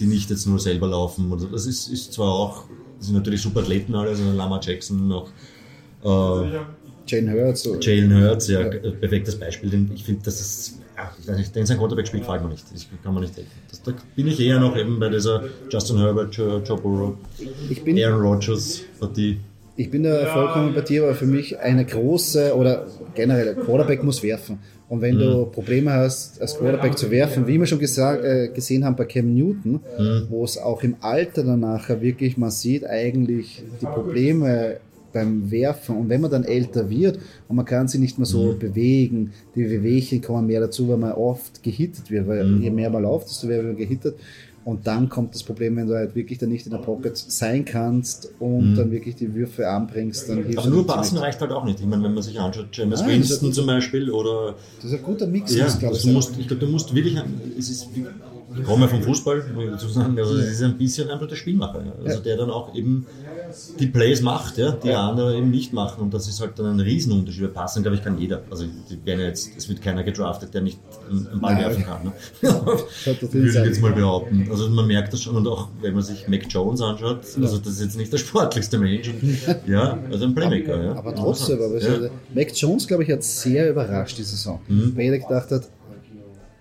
die nicht jetzt nur selber laufen. Das ist, ist zwar auch, das sind natürlich super Athleten alle, also Lama Jackson, noch äh, Jane Hurts. Jalen Hurts, ja, äh, perfektes Beispiel. Den, ich finde, das ist, ja, den sein Quarterback spielt, gefällt mir nicht. Das kann man nicht helfen. Das, da bin ich eher noch eben bei dieser Justin Herbert, Joe, Joe Burrow, Ich bin, Aaron Rodgers Partie. ich bin da vollkommen bei dir, aber für mich eine große oder generell ein Quarterback muss werfen. Und wenn du Probleme hast, als Quarterback zu werfen, wie wir schon gesagt, äh, gesehen haben bei Cam Newton, wo es auch im Alter danach wirklich, man sieht eigentlich die Probleme beim Werfen. Und wenn man dann älter wird und man kann sich nicht mehr so bewegen, die Wehwehchen kommen mehr dazu, weil man oft gehittet wird, weil je mehr man läuft, desto mehr wird man gehittet. Und dann kommt das Problem, wenn du halt wirklich dann nicht in der Pocket sein kannst und dann wirklich die Würfe anbringst, dann hilft Aber es nur passen reicht halt auch nicht. Ich meine, wenn man sich anschaut, James Nein, Winston zum Beispiel oder Das ist ein guter Mix, Ja, glaube ich. musst, ich glaube, du musst wirklich, es ist, ich komme ja vom Fußball, muss ich dazu sagen, also es ist ein bisschen einfach der Spielmacher, ja. also Ja. der dann auch eben die Plays macht, ja, die andere eben nicht machen und das ist halt dann ein Riesenunterschied. Passen, glaube ich, kann jeder. Also ja jetzt, es wird keiner gedraftet, der nicht einen Ball Nein. werfen kann. Ne? Würde ich jetzt mal behaupten. Also man merkt das schon und auch wenn man sich Mac Jones anschaut, also das ist jetzt nicht der sportlichste Mensch. Und, ja, also ein Playmaker. Ja. Aber trotzdem, aber ja. ist- Mac Jones, glaube ich, hat sehr überrascht die Saison. Mhm. Weil jeder gedacht hat,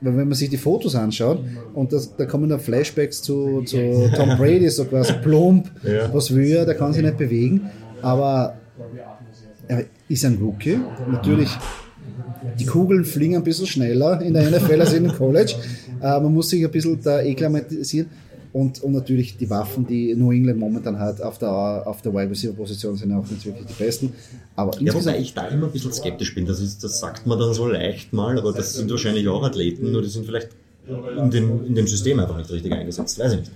weil wenn man sich die Fotos anschaut und das, da kommen dann Flashbacks zu, zu Tom Brady, so quasi plump, Ja. was will er, der kann sich nicht bewegen, aber er ist ein Rookie. Natürlich, die Kugeln fliegen ein bisschen schneller in der NFL als in dem College. Äh, man muss sich ein bisschen da eklimatisieren. Und, und natürlich die Waffen, die New England momentan hat auf der, auf der Wide Receiver Position, sind auch nicht wirklich die besten. Aber Ja, wobei ich da immer ein bisschen skeptisch bin. Das, ist, das sagt man dann so leicht mal, aber das sind wahrscheinlich auch Athleten, nur die sind vielleicht in dem, in dem System einfach nicht richtig eingesetzt. Weiß ich nicht.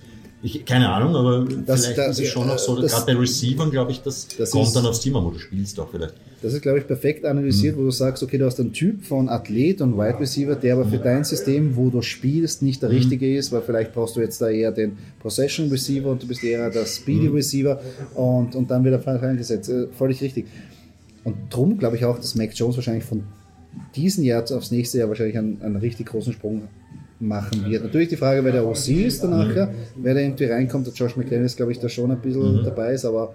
Ich, keine Ahnung, aber Das- vielleicht da- ist es schon noch so, gerade bei Receivern, glaube ich, das, Das kommt ist- dann aufs Team an, wo du spielst auch vielleicht. das ist, glaube ich, perfekt analysiert, wo du sagst, okay, du hast einen Typ von Athlet und Wide Receiver, der aber für dein System, wo du spielst, nicht der richtige ist, weil vielleicht brauchst du jetzt da eher den Possession Receiver und du bist eher der Speedy Receiver und, und dann wird er falsch eingesetzt. Äh, Völlig richtig. Und drum glaube ich auch, dass Mac Jones wahrscheinlich von diesem Jahr aufs nächste Jahr wahrscheinlich einen, einen richtig großen Sprung machen wird. Natürlich die Frage, wer der OC ist danach, wer da irgendwie reinkommt. Der Josh McClellan ist, glaube ich, da schon ein bisschen dabei ist, aber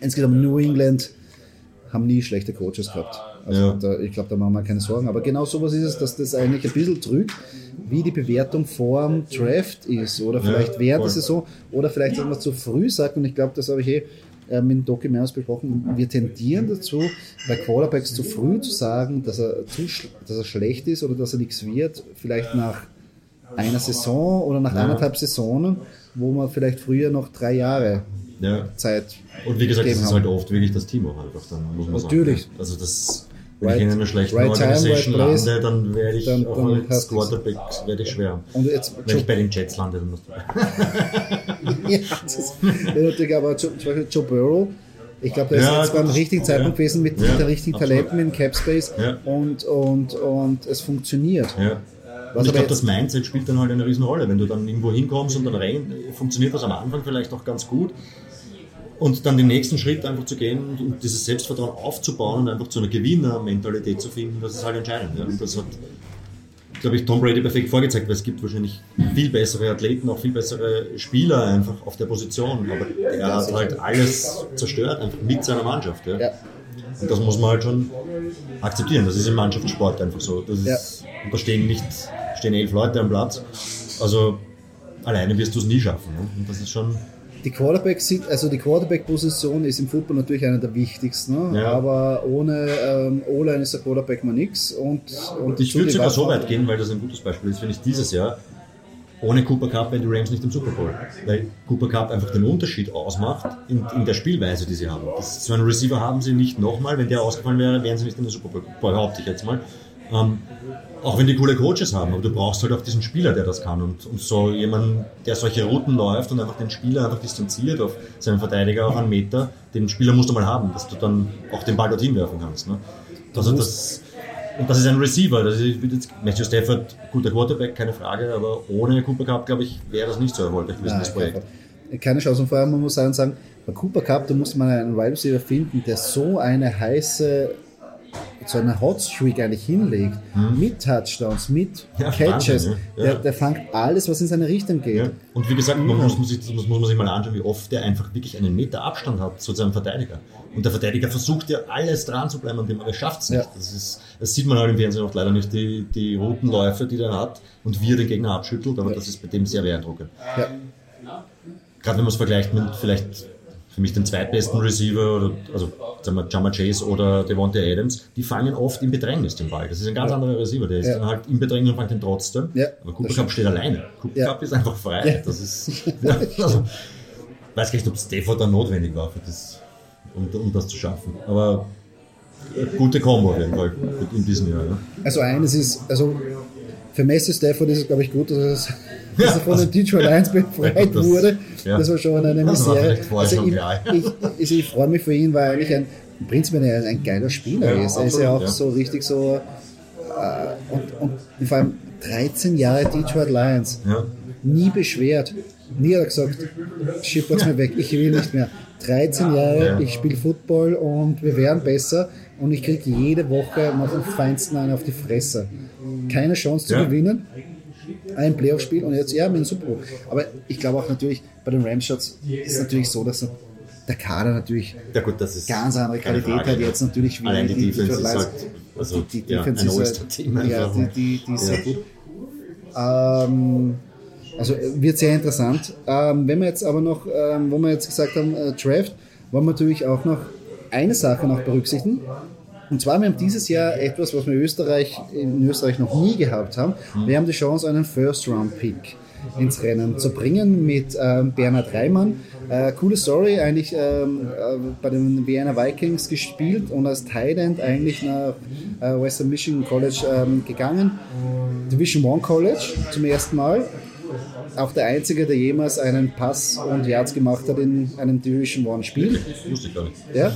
insgesamt New England haben nie schlechte Coaches gehabt. Also Ja. da, ich glaube, da machen wir keine Sorgen. Aber genau sowas ist es, dass das eigentlich ein bisschen trügt, wie die Bewertung vor dem Draft ist. Oder vielleicht während voll. der Saison. Oder vielleicht, dass man zu früh sagt. Und ich glaube, das habe ich eh mit dem Doki mehrmals besprochen. Wir tendieren dazu, bei Quarterbacks zu früh zu sagen, dass er, zu, dass er schlecht ist oder dass er nichts wird. Vielleicht nach einer Saison oder nach anderthalb Saisonen, wo man vielleicht früher noch drei Jahre Ja. Zeit Und wie gesagt, das ist halt oft wirklich das Team auch einfach, dann muss man Natürlich. sagen. Also das, wenn Right- ich in einer schlechten right Organisation right lande, dann werde ich Dann- auch dann als. Quarterback werde ich schwer. Und jetzt wenn ich bei den Jets lande, dann musst du. ja, das ist ja, natürlich, aber zum Beispiel Joe Burrow, ich glaube, der ist Ja, jetzt beim richtigen Zeitpunkt ja. gewesen mit Ja, den richtigen. Talenten, mit dem Cap Space Ja. und, und, und es funktioniert. Ja. Was ich glaube, das Mindset spielt dann halt eine Riesenrolle. Wenn du dann irgendwo hinkommst und dann rein, funktioniert das am Anfang vielleicht auch ganz gut. Und dann den nächsten Schritt einfach zu gehen und, und dieses Selbstvertrauen aufzubauen und einfach zu einer Gewinnermentalität zu finden, das ist halt entscheidend. Ja. Und das hat, glaube ich, Tom Brady perfekt vorgezeigt, weil es gibt wahrscheinlich viel bessere Athleten, auch viel bessere Spieler einfach auf der Position. Aber er hat halt alles zerstört, einfach mit seiner Mannschaft. Ja. Ja. Und das muss man halt schon akzeptieren. Das ist im Mannschaftssport einfach so. Das ist, Und da stehen nicht stehen elf Leute am Platz. Also alleine wirst du es nie schaffen. Ne? Und das ist schon. Die Quarterback sind, also die Quarterback-Position ist im Football natürlich eine der wichtigsten, ne? Ja. aber ohne ähm, O-Line ist der Quarterback mal nix. Und, und Ich würde sogar so weit gehen, weil das ein gutes Beispiel ist, finde ich dieses Jahr. Ohne Cooper Cup wären die Rams nicht im Super Bowl. Weil Cooper Cup einfach den Unterschied ausmacht in, in der Spielweise, die sie haben. Das, so einen Receiver haben sie nicht nochmal. Wenn der ausgefallen wäre, wären sie nicht in den Super Bowl. Behaupte ich jetzt mal. Ähm, auch wenn die coole Coaches haben, aber du brauchst halt auch diesen Spieler, der das kann. Und, und so jemand, der solche Routen läuft und einfach den Spieler einfach distanziert auf seinen Verteidiger auf einen Meter, den Spieler musst du mal haben, dass du dann auch den Ball dorthin werfen kannst. Ne? Also das, und das ist ein Receiver. Das ist, jetzt, Matthew Stafford, guter Quarterback, keine Frage, aber ohne Cooper Cup, glaube ich, wäre das nicht so erfolgreich gewesen, das Projekt. Nein, keine Chance. Und vor allem, man muss sagen, sagen bei Cooper Cup, da muss man einen Wide Receiver finden, der so eine heiße, so eine Hotstreak eigentlich hinlegt, mit Touchdowns, mit Ja, Catches. Wahnsinn, ja. Der, der fängt alles, was in seine Richtung geht. Ja. Und wie gesagt, man muss, man sich, das muss man sich mal anschauen, wie oft der einfach wirklich einen Meter Abstand hat zu seinem Verteidiger. Und der Verteidiger versucht ja alles dran zu bleiben an dem, aber er schafft es nicht. Das, ist, das sieht man halt im Fernsehen auch leider nicht, die, die Routenläufe, die der hat und wie er den Gegner abschüttelt, aber das ist bei dem sehr beeindruckend. Gerade wenn man es vergleicht mit vielleicht für mich den zweitbesten Receiver, oder, also sagen wir Jama Chase oder Devontae Adams, die fangen oft im Bedrängnis den Ball. Das ist ein ganz anderer Receiver, der ist Ja. dann halt im Bedrängnis und fängt den trotzdem. Ja, Aber Cooper Cup steht alleine. Cooper Ja. Cup ist einfach frei. Ja. Das ist, ja, also, weiß gar nicht, ob Stafford dann notwendig war, für das, um, um das zu schaffen. Aber äh, gute Kombo auf jeden Fall in diesem Jahr. Ja. Also eines ist, also für Messi Stafford ist es, glaube ich, gut, dass, es, dass er von den Detroit Lions befreit das- wurde. ja. Das war schon eine Misere. Also ich, ich, ich, ich freue mich für ihn, weil er eigentlich ein, im Prinzip ein, ein geiler Spieler Ja, ist. Er ist ja auch ja. so richtig so, äh, und, und vor allem 13 Jahre Detroit Lions. Ja. Nie beschwert. Nie hat er gesagt, schippert's mir weg, ich will nicht mehr. 13 Jahre, Ja. ich spiele Football und wir werden besser und ich kriege jede Woche noch am feinsten einen auf die Fresse. Keine Chance zu Ja. gewinnen. Ein Playoff-Spiel und jetzt, ja, mit dem Super Bowl. Aber ich glaube auch natürlich, bei den Rams-Shots ist es natürlich so, dass der Kader natürlich Ja gut, das ist ganz andere Qualität Frage, hat jetzt natürlich wie Allein die die Defense ist halt, also die, die ja, Defense ein ist halt- Ja, die, die, die ist Ja. sehr gut. Ähm, also äh, wird sehr interessant. Ähm, wenn wir jetzt aber noch, ähm, wo wir jetzt gesagt haben, äh, Draft, wollen wir natürlich auch noch eine Sache noch berücksichtigen. Und zwar, wir haben dieses Jahr etwas, was wir in Österreich, in Österreich noch nie gehabt haben. Wir haben die Chance, einen First-Round-Pick ins Rennen zu bringen mit ähm, Bernhard Reimann. Äh, coole Story, eigentlich ähm, äh, bei den Vienna Vikings gespielt und als Tight End eigentlich nach äh, Western Michigan College ähm, gegangen. Division One College zum ersten Mal. Auch der Einzige, der jemals einen Pass und Yards gemacht hat in einem Division One Spiel. Wusste ich gar nicht. Ja.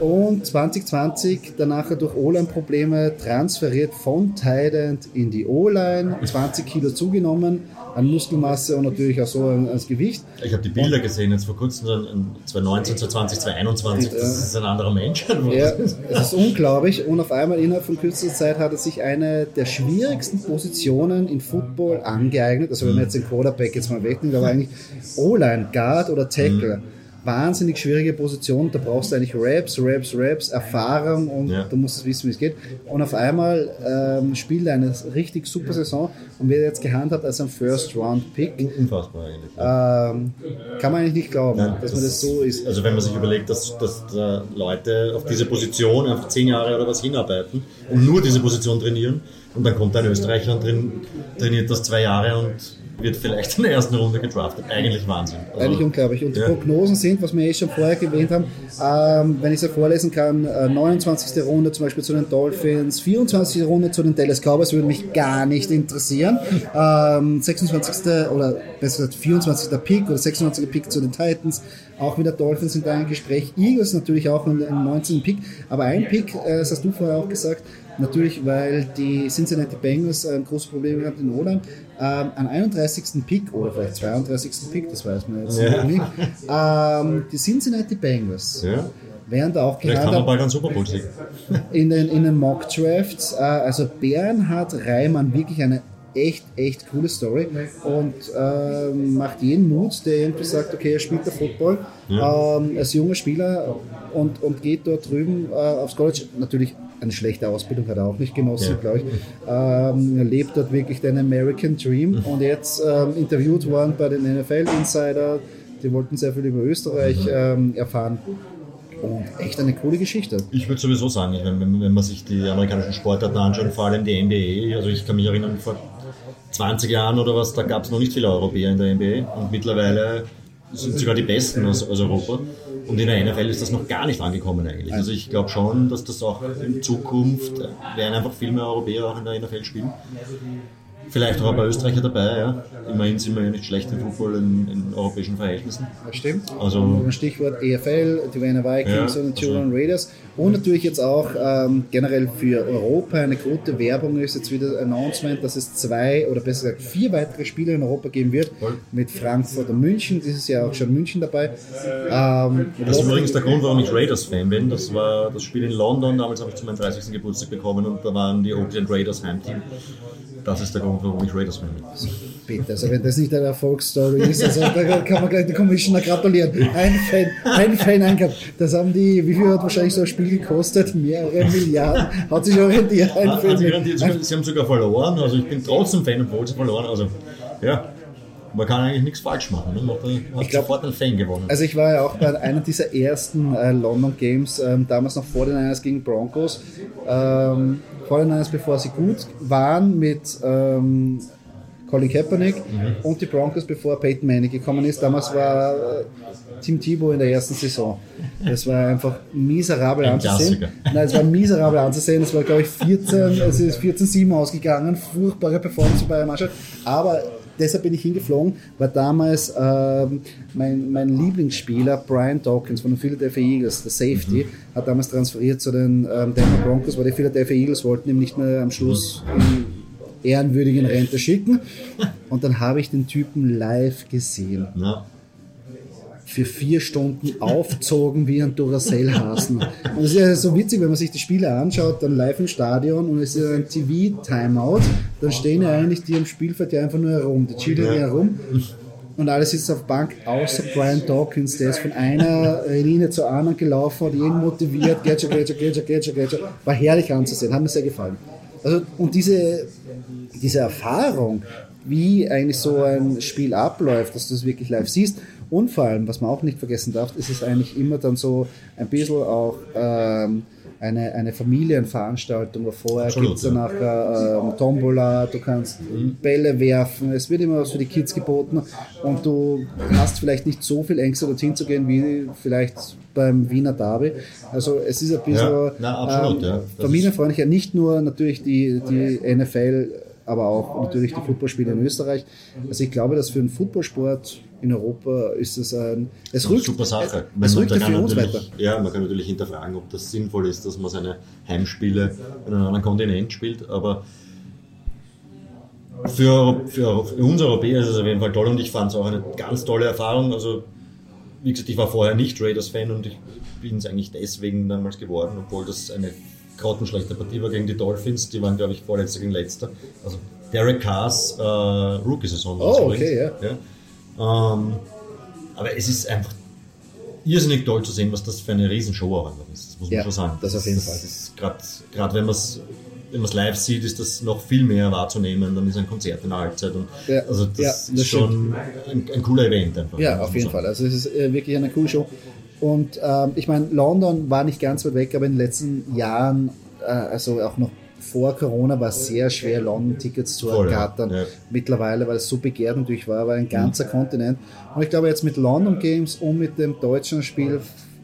Und 2020 danach durch O-Line-Probleme transferiert von Tident in die O-Line, 20 Kilo zugenommen an Muskelmasse und natürlich auch so an- ans Gewicht. Ich habe die Bilder gesehen jetzt vor kurzem, so in 2019, 2020, 2021. Das ist ein anderer Mensch. Ja, es ist unglaublich und auf einmal innerhalb von kürzester Zeit hat er sich eine der schwierigsten Positionen in Football angeeignet. Also wenn man jetzt den Quarterback jetzt mal wegnimmt, aber eigentlich O-Line, Guard oder Tackle. Wahnsinnig schwierige Position, da brauchst du eigentlich Raps, Raps, Raps, Erfahrung und Ja. du musst wissen, wie es geht. Und auf einmal ähm, spielt er eine richtig super Saison und wird jetzt gehandhabt als ein First-Round-Pick. Unfassbar eigentlich. Ähm, kann man eigentlich nicht glauben, Nein, dass man das so ist. Also wenn man sich überlegt, dass, dass da Leute auf diese Position einfach zehn Jahre oder was hinarbeiten und nur diese Position trainieren und dann kommt ein Österreicher und drin, trainiert das zwei Jahre und wird vielleicht in der ersten Runde gedraftet. Eigentlich Wahnsinn. Also, Eigentlich unglaublich. Und die Ja. Prognosen sind, was wir eh schon vorher erwähnt haben, ähm, wenn ich es ja vorlesen kann, äh, 29. Runde zum Beispiel zu den Dolphins, 24. Runde zu den Dallas Cowboys würde mich gar nicht interessieren. Ähm, 26. oder besser gesagt 24. Pick oder 26. Pick zu den Titans. Auch wieder Dolphins sind da im Gespräch. Eagles natürlich auch im, im 19. Pick. Aber ein Pick, äh, das hast du vorher auch gesagt, natürlich, weil die Cincinnati Bengals ein großes Problem gehabt in O-Line. Ähm, an 31. Pick oder vielleicht 32. Pick, das weiß man jetzt Ja. nicht. Ähm, die Cincinnati Bengals Ja. werden da auch Vielleicht haben wir bald einen Super Bowl Sieg. in den, in den Mock Drafts. Äh, also Bernhard Reimann, wirklich eine echt, echt coole Story und ähm, macht jeden Mut, der irgendwie sagt, okay, er spielt der Football ähm, als junger Spieler und, und geht dort drüben äh, aufs College. Natürlich eine schlechte Ausbildung hat er auch nicht genossen, Ja. glaube ich. Ähm, er lebt dort wirklich den American Dream und jetzt ähm, interviewt worden bei den NFL Insider. Die wollten sehr viel über Österreich ähm, erfahren. Und echt eine coole Geschichte. Ich würde sowieso sagen, wenn, wenn man sich die amerikanischen Sportarten anschaut, vor allem die NBA, also ich kann mich erinnern, vor 20 Jahren oder was, da gab es noch nicht viele Europäer in der NBA und mittlerweile sind sogar die Besten aus, aus Europa. Und in der NFL ist das noch gar nicht angekommen eigentlich. Also ich glaube schon, dass das auch in Zukunft äh, werden einfach viel mehr Europäer auch in der NFL spielen. Vielleicht auch ein paar Österreicher dabei, ja. Immerhin sind wir ja nicht schlecht im Football in, in europäischen Verhältnissen. Das stimmt. Also Stichwort EFL, die Vienna Vikings Ja, und die also- Turan Raiders. Und natürlich jetzt auch ähm, generell für Europa eine gute Werbung ist jetzt wieder ein Announcement, dass es zwei oder besser gesagt vier weitere Spiele in Europa geben wird. Voll. Mit Frankfurt und München. Dieses Jahr auch schon München dabei. Ähm, Das ist übrigens der Grund, warum ich Raiders-Fan bin. Das war das Spiel in London, damals habe ich zu meinem 30. Geburtstag bekommen und da waren die Oakland Raiders Heimteam. Das ist der Grund, warum ich Raiders-Fan bin. Bitte, also wenn das nicht eine Erfolgsstory ist, also da kann man gleich den Commissioner gratulieren. Ein Fan, ein Fan eingehabt. Das haben die, wie viel hat wahrscheinlich so ein Spiel gekostet? Mehrere Milliarden. Hat sich orientiert. Ein Hat Fan sich mit- garantiert, sie haben sogar verloren, also ich bin trotzdem Fan, obwohl sie verloren Also, ja, man kann eigentlich nichts falsch machen. Ne? Man hat, hat Ich glaub- sofort einen Fan gewonnen. Also ich war ja auch bei einer dieser ersten äh, London Games, ähm, damals noch vor den Niners gegen Broncos. Ähm, vor den Niners, bevor sie gut waren mit ähm, Colin Kaepernick und die Broncos, bevor Peyton Manning gekommen ist. Damals war äh, Tim Tebow in der ersten Saison. Das war einfach miserabel Ein anzusehen. Klassiker. Nein, es war miserabel anzusehen. Es war, glaube ich, 14, es ist 14-7 ausgegangen. Furchtbare Performance bei der Mannschaft. Aber deshalb bin ich hingeflogen, weil damals ähm, mein, mein Lieblingsspieler Brian Dawkins von den Philadelphia Eagles, der Safety, hat damals transferiert zu den ähm, Denver Broncos, weil die Philadelphia Eagles wollten ihm nicht mehr am Schluss in ehrenwürdigen Rente schicken. Und dann habe ich den Typen live gesehen ja. Für vier Stunden aufzogen wie ein Duracell-Hasen. Und es ist ja so witzig, wenn man sich die Spiele anschaut, dann live im Stadion und es ist ein TV-Timeout, dann stehen ja eigentlich die am Spielfeld ja einfach nur herum, die chillen ja herum. Und alles sitzt auf Bank, außer Brian Dawkins, der ist von einer Linie zur anderen gelaufen, hat jeden motiviert, schon, geht schon, geht schon. War herrlich anzusehen, hat mir sehr gefallen. Also, und diese, diese Erfahrung, wie eigentlich so ein Spiel abläuft, dass du es wirklich live siehst. Und vor allem, was man auch nicht vergessen darf, ist es eigentlich immer dann so ein bisschen auch ähm, eine, eine Familienveranstaltung, wo vorher gibt es nachher ähm, Tombola, du kannst Bälle werfen, es wird immer was für die Kids geboten und du hast vielleicht nicht so viel Ängste dorthin zu gehen wie vielleicht beim Wiener Derby. Also es ist ein bisschen Ja, na, absolut, ähm, ja. Familienfreundlicher, nicht nur natürlich die, die NFL, aber auch natürlich die Footballspiele in Österreich. Also ich glaube, dass für einen Footballsport in Europa ist es ein, es Eine rückt, super Sache. es Man- rückt für uns natürlich- weiter. Ja, man kann natürlich hinterfragen, ob das sinnvoll ist, dass man seine Heimspiele in einem anderen Kontinent spielt, aber für, für, für uns Europäer ist es auf jeden Fall toll und ich fand es auch eine ganz tolle Erfahrung. Also, wie gesagt, ich war vorher nicht Raiders-Fan und ich bin es eigentlich deswegen damals geworden, obwohl das eine grottenschlechte Partie war gegen die Dolphins. Die waren, glaube ich, vorletzter gegen letzter. Also, Derek Carrs äh, Rookie-Saison. war es Oh, okay, ja. ja. Ähm, aber es ist einfach irrsinnig toll zu sehen, was das für eine Riesenshow auch einfach ist. Das muss man Ja, schon sagen. das auf jeden Fall. Das ist gerade, wenn man es wenn man's live sieht, ist das noch viel mehr wahrzunehmen. Dann ist ein Konzert in der Halbzeit. Und Ja, also das ja, ist das schon ein, ein cooler Event einfach. Ja, auf man jeden sagen. Fall. Also es ist äh, wirklich eine coole Show. Und ähm, ich meine, London war nicht ganz weit weg, aber in den letzten Jahren, äh, also auch noch vor Corona, war es sehr schwer, London-Tickets zu ja. ergattern. Ja. Mittlerweile, weil es so begehrt natürlich war, war ein ganzer Kontinent. Und ich glaube, jetzt mit London Games und mit dem deutschen Spiel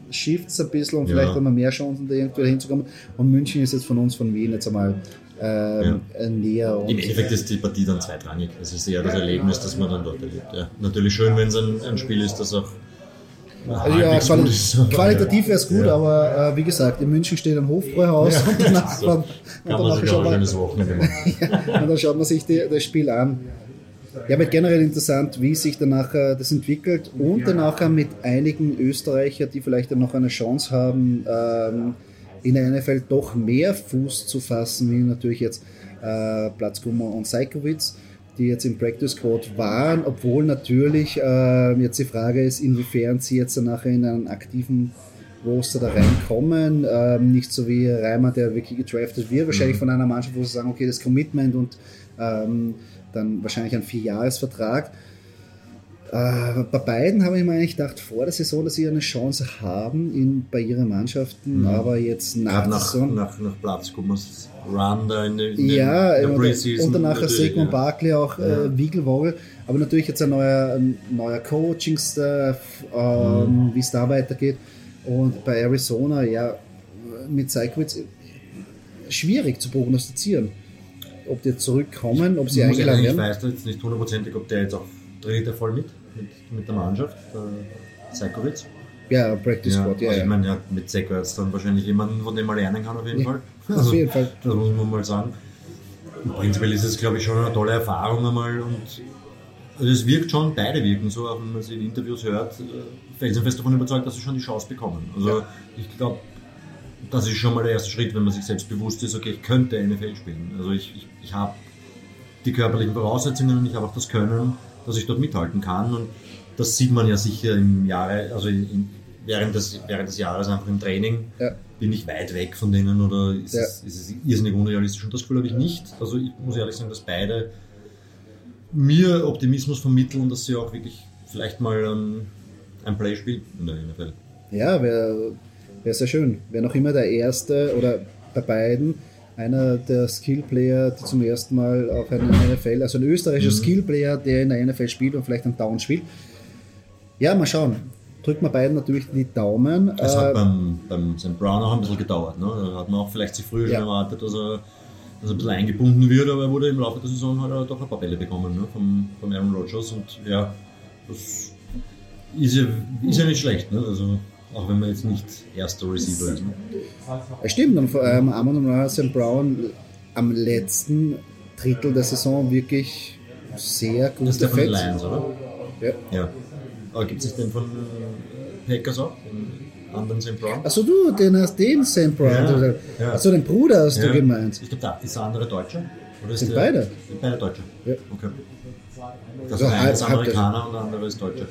schifft es ein bisschen und Ja. vielleicht haben wir mehr Chancen, da irgendwie hinzukommen. Und München ist jetzt von uns, von Wien, jetzt einmal ähm, äh, näher. Im Endeffekt ist die Partie dann zweitrangig. Es ist eher das Erlebnis, das man dann dort erlebt. Ja. Natürlich schön, wenn es ein, ein Spiel ist, das auch Also ja, quali aber- qualitativ wäre es gut, Ja. aber äh, wie gesagt, in München steht ein Hofbräuhaus und danach, So und danach schaut man, machen. und dann schaut man sich die, das Spiel an. Ja, wird generell interessant, wie sich dann nachher das entwickelt und dann nachher mit einigen Österreicher, die vielleicht dann noch eine Chance haben, ähm, in der NFL doch mehr Fuß zu fassen, wie natürlich jetzt äh, Platzkummer und Seikowitz, die jetzt im Practice Squad waren, obwohl natürlich äh, jetzt die Frage ist, inwiefern sie jetzt dann nachher in einen aktiven Roster da reinkommen. Ähm, nicht so wie Reimer, der wirklich gedraftet wird, wahrscheinlich von einer Mannschaft, wo sie sagen, okay, das Commitment und ähm, dann wahrscheinlich ein Vierjahresvertrag. Äh, bei beiden habe ich mir eigentlich gedacht, vor der Saison, dass sie eine Chance haben in, bei ihren Mannschaften, aber jetzt nach der nach, nach, nach Platzkummers Run da in, in Ja, der und, Preseason. und danach natürlich, Sigmund ja. Barkley auch äh, Wiegelwogel. Aber natürlich jetzt ein neuer, ein neuer Coaching-Staff, ähm, Mhm. wie es da weitergeht. Und bei Arizona, ja, mit Seikwitz schwierig zu prognostizieren. Ob die zurückkommen, ob sie eingeladen ehrlich, ich werden. weiß jetzt nicht hundertprozentig, ob der jetzt auch trainiert er voll mit, mit, mit der Mannschaft, äh, Seikowitz. Ja, Practice Squad, ja. also ja. ich meine, ja, mit Seko jetzt dann wahrscheinlich jemanden, von dem man lernen kann, auf jeden Ja, Fall. auf jeden Fall. Das muss man mal sagen. Prinzipiell ist es, glaube ich, schon eine tolle Erfahrung einmal und also es wirkt schon, beide wirken so, auch wenn man sie in Interviews hört, äh, felsenfest davon überzeugt, dass sie schon die Chance bekommen. Also ich glaube, das ist schon mal der erste Schritt, wenn man sich selbst bewusst ist, okay, ich könnte NFL spielen. Also ich, ich, ich habe die körperlichen Voraussetzungen und ich habe auch das Können, dass ich dort mithalten kann. Und das sieht man ja sicher im Jahre, also in, während, des, während des Jahres einfach im Training. Ja. Bin ich weit weg von denen oder ist, Ja. es, ist es irrsinnig unrealistisch? Und das Gefühl habe ich nicht. Also ich muss ehrlich sagen, dass beide mir Optimismus vermitteln, dass sie auch wirklich vielleicht mal ähm, ein Play spielen in der NFL. Ja, wäre wär sehr schön. Wäre noch immer der erste oder bei beiden einer der Skillplayer, die zum ersten Mal auf einer NFL, also ein österreichischer Mhm. Skillplayer, der in der NFL spielt und vielleicht einen Down spielt. Ja, mal schauen. Drücken wir beiden natürlich die Daumen. Es Äh, hat beim, beim St. Brown auch ein bisschen gedauert. Ne? Da hat man auch vielleicht sich früher Ja. schon erwartet, dass er, dass er ein bisschen eingebunden wird, aber er wurde im Laufe der Saison hat er doch ein paar Bälle bekommen ne? vom, vom Aaron Rodgers und ja, das ist ja, ist ja nicht schlecht. Ne? Also, auch wenn man jetzt nicht erster Receiver ist. Ne? Stimmt, und vor allem Amon und St. Brown am letzten Drittel der Saison wirklich sehr gut Das ist der von den. Lions, oder? Ja. Ja. Aber gibt es nicht den von Packers auch? Den anderen St. Brown? Achso, du, den hast den St. Brown. Ja, ja. Achso, den Bruder hast du Ja. gemeint. Ich glaube, da ist der andere Deutscher. Oder ist Sind der, beide? Sind beide Deutsche. Ja. Okay. Das Also ist einer ist Amerikaner und der andere ist Deutscher.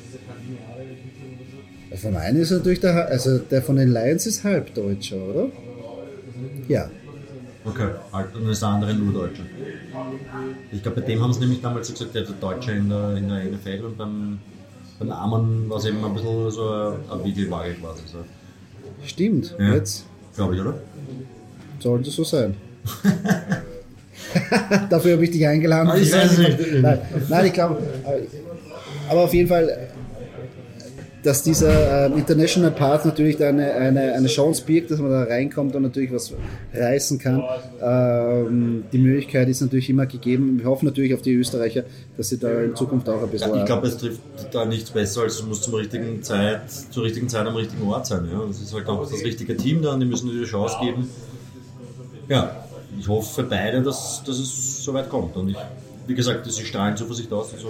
Von einem ist natürlich der, also der von den Lions ist Halbdeutscher, oder? Ja. Okay, halt, und ist der andere nur Deutscher. Ich glaube, bei dem haben sie nämlich damals so gesagt, der ist Deutscher in der, in der NFL und beim, beim Armen war es eben ein bisschen so eine, Wiegelwaage quasi. So. Stimmt. Ja. Jetzt Glaube ich, oder? sollte so sein. Dafür habe ich dich eingeladen. Ah, ich weiß nicht. Nein, nein ich glaube. Aber auf jeden Fall, dass dieser ähm, International Path natürlich eine, eine, eine Chance birgt, dass man da reinkommt und natürlich was reißen kann. Ähm, die Möglichkeit ist natürlich immer gegeben. Wir hoffen natürlich auf die Österreicher, dass sie da in Zukunft auch ein bisschen. Ja, ich glaube, es trifft da nichts besser, als es muss zum richtigen Zeit, zur richtigen Zeit am richtigen Ort sein. Ja? Das ist halt auch das richtige Team da und die müssen die Chance geben. Ja, ich hoffe für beide, dass, dass es so weit kommt. Und ich, wie gesagt, sie strahlen Zuversicht aus. Also,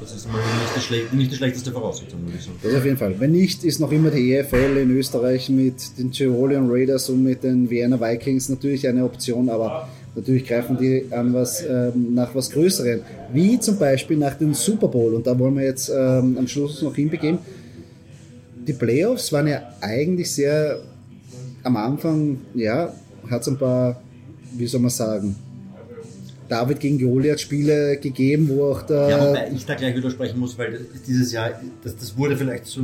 das ist mal nicht nicht die schlechteste Voraussetzung, würde ich sagen. Das auf jeden Fall. Wenn nicht, ist noch immer die EFL in Österreich mit den Tyrolean Raiders und mit den Vienna Vikings natürlich eine Option, aber natürlich greifen die an was, ähm, nach was Größerem, wie zum Beispiel nach dem Super Bowl. Und da wollen wir jetzt ähm, am Schluss noch hinbegeben. Die Playoffs waren ja eigentlich sehr am Anfang, ja, hat es ein paar, wie soll man sagen, David gegen Goliath Spiele gegeben, wo auch der Ja, wobei ich da gleich widersprechen muss, weil dieses Jahr, das, das wurde vielleicht so,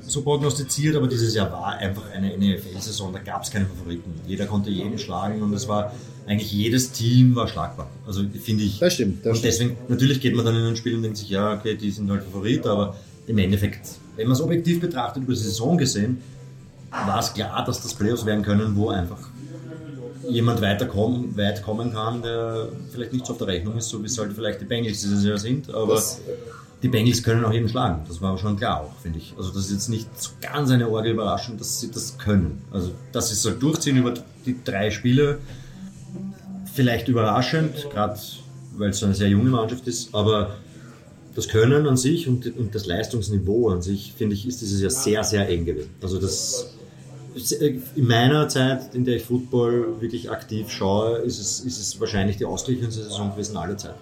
so prognostiziert, aber dieses Jahr war einfach eine NFL-Saison, da gab es keine Favoriten. Jeder konnte jeden schlagen und es war eigentlich jedes Team war schlagbar. Also finde ich. Das stimmt, das und stimmt. deswegen, natürlich geht man dann in ein Spiel und denkt sich, ja, okay, die sind halt Favorit, aber im Endeffekt, wenn man es objektiv betrachtet, über die Saison gesehen, war es klar, dass das Playoffs werden können, wo einfach jemand weiterkommen, weit kommen kann, der vielleicht nicht so auf der Rechnung ist, so wie es halt vielleicht die Bengals dieses Jahr sind, aber Das- die Bengals können auch jeden schlagen. Das war schon klar auch, finde ich. Also das ist jetzt nicht so ganz eine Orgel Überraschung, dass sie das können. Also dass sie es halt durchziehen über die drei Spiele, vielleicht überraschend, gerade weil es so eine sehr junge Mannschaft ist, aber das Können an sich und, und das Leistungsniveau an sich, finde ich, ist dieses Jahr sehr, sehr eng gewesen. Also das in meiner Zeit, in der ich Football wirklich aktiv schaue, ist es, ist es wahrscheinlich die ausgeglichenste Saison gewesen aller Zeiten.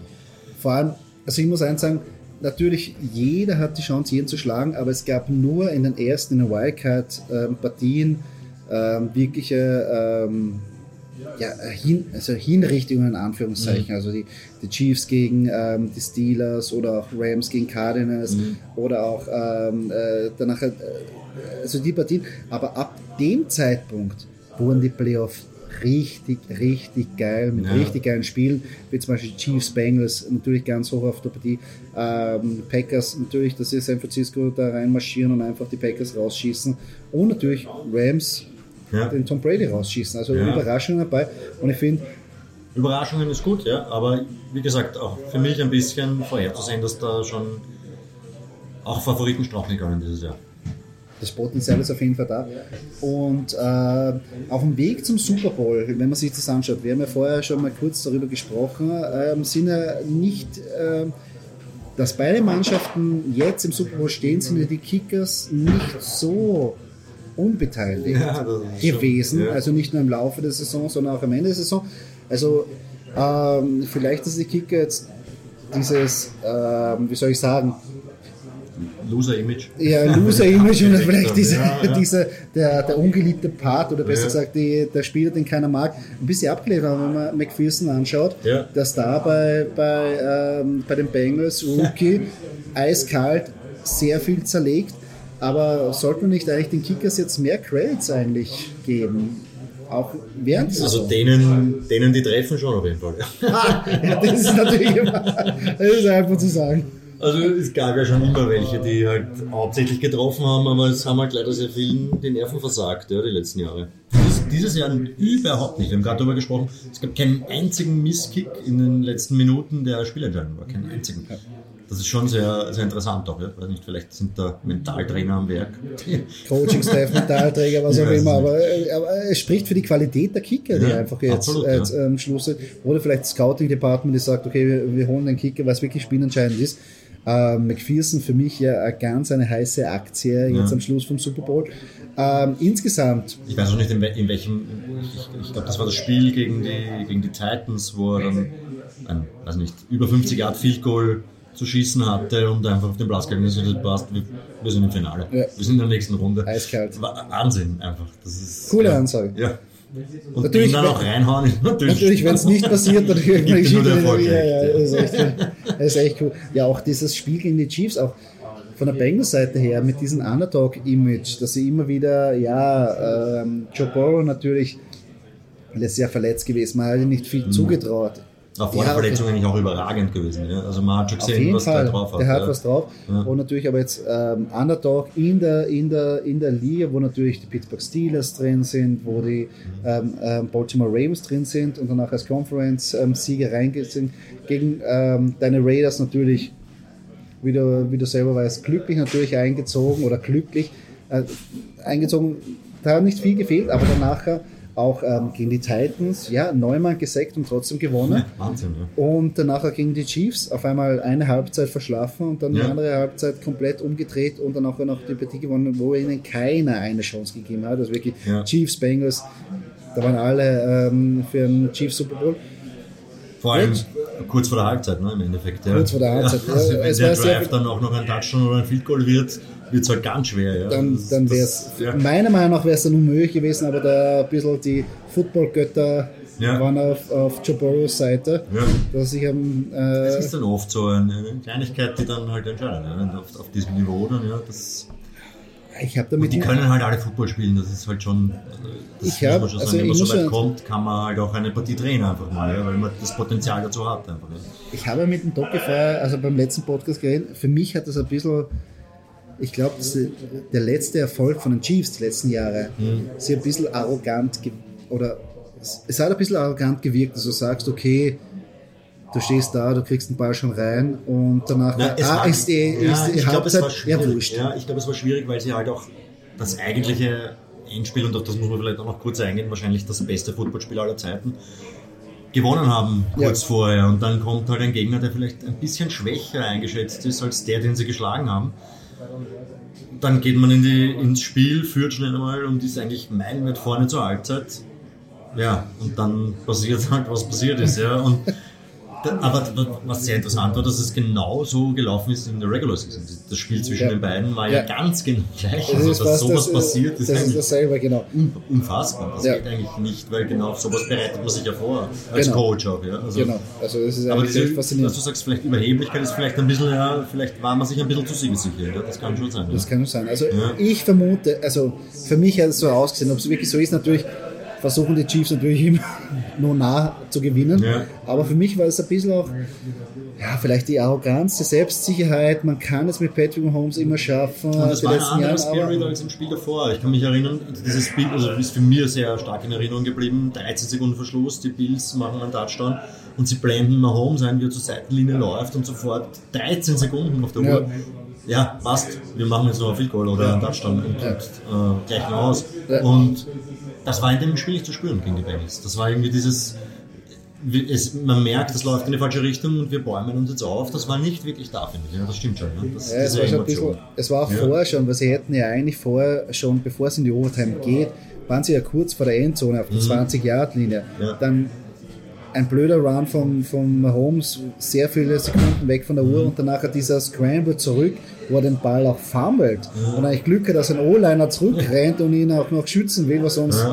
Vor allem, also ich muss eins sagen, natürlich jeder hat die Chance, jeden zu schlagen, aber es gab nur in den ersten, in den Wildcard-Partien ähm, wirkliche ähm, ja, hin, also Hinrichtungen in Anführungszeichen. Also die, die Chiefs gegen ähm, die Steelers oder auch Rams gegen Cardinals oder auch ähm, äh, danach äh, also die Partien. Aber ab dem Zeitpunkt wurden die Playoffs richtig, richtig geil, mit Ja. richtig geilen Spielen, wie zum Beispiel Chiefs, Bengals, natürlich ganz hoch auf der Partie, ähm, Packers, natürlich, dass sie San Francisco da reinmarschieren und einfach die Packers rausschießen und natürlich Rams Ja. den Tom Brady rausschießen, also Ja. Überraschungen dabei und ich finde, Überraschungen ist gut, ja, aber wie gesagt, auch für mich ein bisschen vorherzusehen, dass da schon auch Favoriten straucheln können dieses Jahr. das Potenzial ist auf jeden Fall da. Und äh, auf dem Weg zum Super Bowl, wenn man sich das anschaut, wir haben ja vorher schon mal kurz darüber gesprochen, ähm, sind ja nicht, ähm, dass beide Mannschaften jetzt im Super Bowl stehen, sind ja die Kickers nicht so unbeteiligt Ja, ist schon- gewesen. ja. Also nicht nur im Laufe der Saison, sondern auch am Ende der Saison. Also ähm, vielleicht, dass die Kicker jetzt dieses, ähm, wie soll ich sagen, Loser-Image. Ja, Loser-Image und vielleicht diese, Ja, ja. dieser, der, der ungeliebte Part oder besser Ja. gesagt die, der Spieler, den keiner mag, ein bisschen abgelehnt, aber wenn man McPherson anschaut, dass da bei, bei, ähm, bei den Bengals Rookie eiskalt sehr viel zerlegt, aber sollte man nicht eigentlich den Kickers jetzt mehr Credits eigentlich geben? Auch während Also denen, denen die treffen schon auf jeden Fall. ja, das ist natürlich immer, das ist einfach zu sagen. Also es gab ja schon immer welche, die halt hauptsächlich getroffen haben, aber es haben halt leider sehr vielen die Nerven versagt, ja, die letzten Jahre. Dieses, dieses Jahr überhaupt nicht. Wir haben gerade darüber gesprochen, es gab keinen einzigen Misskick in den letzten Minuten der Spielentscheidung, war keinen einzigen. Das ist schon sehr, sehr interessant auch, ja. Weiß nicht, vielleicht sind da Mentaltrainer am Werk. Coaching-Staff, Mentalträger, was auch immer, aber, aber es spricht für die Qualität der Kicker, die Ja, einfach jetzt, absolut, jetzt ja. am Schluss sind. Oder vielleicht das Scouting-Department, die sagt, okay, wir, wir holen den Kicker, was wirklich spielentscheidend ist. Ähm, McPherson für mich ja eine ganz eine heiße Aktie jetzt Ja. am Schluss vom Super Bowl. Ähm, insgesamt, Ich weiß auch nicht, in, we in welchem. Ich, ich glaube, das war das Spiel gegen die, gegen die Titans, wo er dann ein, weiß nicht, über 50 Yard Field Goal zu schießen hatte und einfach auf den Platz gegangen ist und gesagt, passt, wir, wir sind im Finale. Ja. Wir sind in der nächsten Runde. Eiskalt. War Wahnsinn einfach. Das ist, Coole ja, Ansage. Ja. Und Natürlich, dann auch reinhauen ist natürlich. Natürlich, wenn es nicht passiert, dann der Erfolg ja, ja, ja. das, ist echt. das ist echt cool. Ja, auch dieses Spiel gegen die Chiefs, auch von der Bengals-Seite her, mit diesem Underdog-Image, dass sie immer wieder, ja, ähm, Joe Burrow natürlich, er ist ja verletzt gewesen, man hat ihm nicht viel zugetraut. Auch vor der Ja, okay. Verletzung eigentlich auch überragend gewesen. Ja. Also man hat schon Auf gesehen, was Fall, der drauf hat. der hat ja. was drauf. Ja. Und natürlich aber jetzt ähm, Underdog in der, in, der, in der Liga, wo natürlich die Pittsburgh Steelers drin sind, wo die ähm, ähm, Baltimore Ravens drin sind und danach als Conference-Sieger reingeht sind. Gegen ähm, deine Raiders natürlich, wie du, wie du selber weißt, glücklich natürlich eingezogen oder glücklich äh, eingezogen. Da hat nicht viel gefehlt, aber danach auch ähm, gegen die Titans, ja, neunmal gesackt und trotzdem gewonnen. Wahnsinn, ja. Und danach gegen die Chiefs auf einmal eine Halbzeit verschlafen und dann die Ja. andere Halbzeit komplett umgedreht und dann auch noch die Partie gewonnen, wo ihnen keiner eine Chance gegeben hat. Also wirklich Ja. Chiefs, Bengals, da waren alle ähm, für einen Chiefs Super Bowl. Vor allem Gut. kurz vor der Halbzeit, ne, im Endeffekt. Ja. Kurz vor der Halbzeit, Ja, also wenn der viel- dann auch noch ein Touchdown oder ein Field Goal wird, wird es halt ganz schwer. Ja. Dann, dann wäre es, ja. meiner Meinung nach wäre es dann unmöglich gewesen, aber da ein bisschen die Football-Götter Ja. waren auf, auf Joe Burrows Seite, Ja. dass ich am, Das ist dann oft so eine Kleinigkeit, die dann halt entscheidet. Ja. Auf, auf diesem Niveau dann, ja, das, ich habe damit die können halt alle Football spielen, das ist halt schon, das Ich hab- muss man schon also sagen, wenn man so weit kommt, kann man halt auch eine Partie drehen einfach mal, ja, weil man das Potenzial dazu hat einfach. Ja. Ich habe mit dem Doc vorher, also beim letzten Podcast geredet, für mich hat das ein bisschen, ich glaube, der letzte Erfolg von den Chiefs die letzten Jahre, sie ein bisschen arrogant oder es- hat ein bisschen arrogant gewirkt, dass du sagst, okay, du stehst da, du kriegst den Ball schon rein und danach Na, ah, war- ist die, ja, ist ich glaube, es Halbzeit, ja schwierig. wurscht. Ja, ich glaube, es war schwierig, weil sie halt auch das eigentliche Endspiel, und auf das muss man vielleicht auch noch kurz eingehen, wahrscheinlich das beste Footballspiel aller Zeiten, gewonnen haben kurz Ja. vorher. Und dann kommt halt ein Gegner, der vielleicht ein bisschen schwächer eingeschätzt ist als der, den sie geschlagen haben. Dann geht man in die, ins Spiel, führt schnell einmal und ist eigentlich meilenweit vorne zur Halbzeit. Ja, und dann passiert halt, was passiert ist. Ja. Und aber was sehr interessant war, dass es genau so gelaufen ist in der Regular Season. Das Spiel zwischen Ja. den beiden war ja, Ja. ganz genau gleich. Das Also, ist dass fast sowas das, passiert, das ist ist eigentlich dasselbe, genau. un- unfassbar. Das Ja. geht eigentlich nicht, weil genau sowas bereitet man sich ja vor. Als Genau. Coach auch. Ja. Also, Genau, also das ist aber diese, echt dass faszinierend. du sagst, vielleicht Überheblichkeit ist vielleicht ein bisschen, ja, vielleicht war man sich ein bisschen zu siegessicher. Ja. Das kann schon sein. Das kann schon sein. Also ich vermute, also für mich hat es so ausgesehen, ob es wirklich so ist, natürlich versuchen die Chiefs natürlich immer nur nah zu gewinen. Ja. Aber für mich war es ein bisschen auch, ja, vielleicht die Arroganz, die Selbstsicherheit, man kann es mit Patrick Mahomes immer schaffen. Und das war ein anderer Spirit als im Spiel davor. Ich kann mich erinnern, dieses Spiel also ist für mich sehr stark in Erinnerung geblieben. 13 Sekunden Verschluss, die Bills machen einen Touchdown und sie blenden Mahomes ein, wie er zur Seitenlinie läuft und sofort 13 Sekunden auf der. Uhr. Ja, passt. Wir machen jetzt noch ein Field Goal oder einen Touchdown und, und äh, gleichen aus. Ja. Und das war in dem Spiel nicht zu spüren gegen die Bengals. Das war irgendwie dieses, es, man merkt, das läuft in die falsche Richtung und wir bäumen uns jetzt auf. Das war nicht wirklich da, finde ich. Ja, das stimmt schon. Ne? Das, Ja, es war, schon bisschen, es war auch Ja. vorher schon, weil sie hätten ja eigentlich vorher schon, bevor es in die Overtime geht, waren sie ja kurz vor der Endzone auf der 20-Yard-Linie. Mhm. Ja. Dann ein blöder Run von, von Mahomes, sehr viele Sekunden weg von der Uhr und danach dieser Scramble zurück, wo er den Ball auch fummelt und eigentlich Glück hat, dass ein O-Liner zurückrennt und ihn auch noch schützen will, weil sonst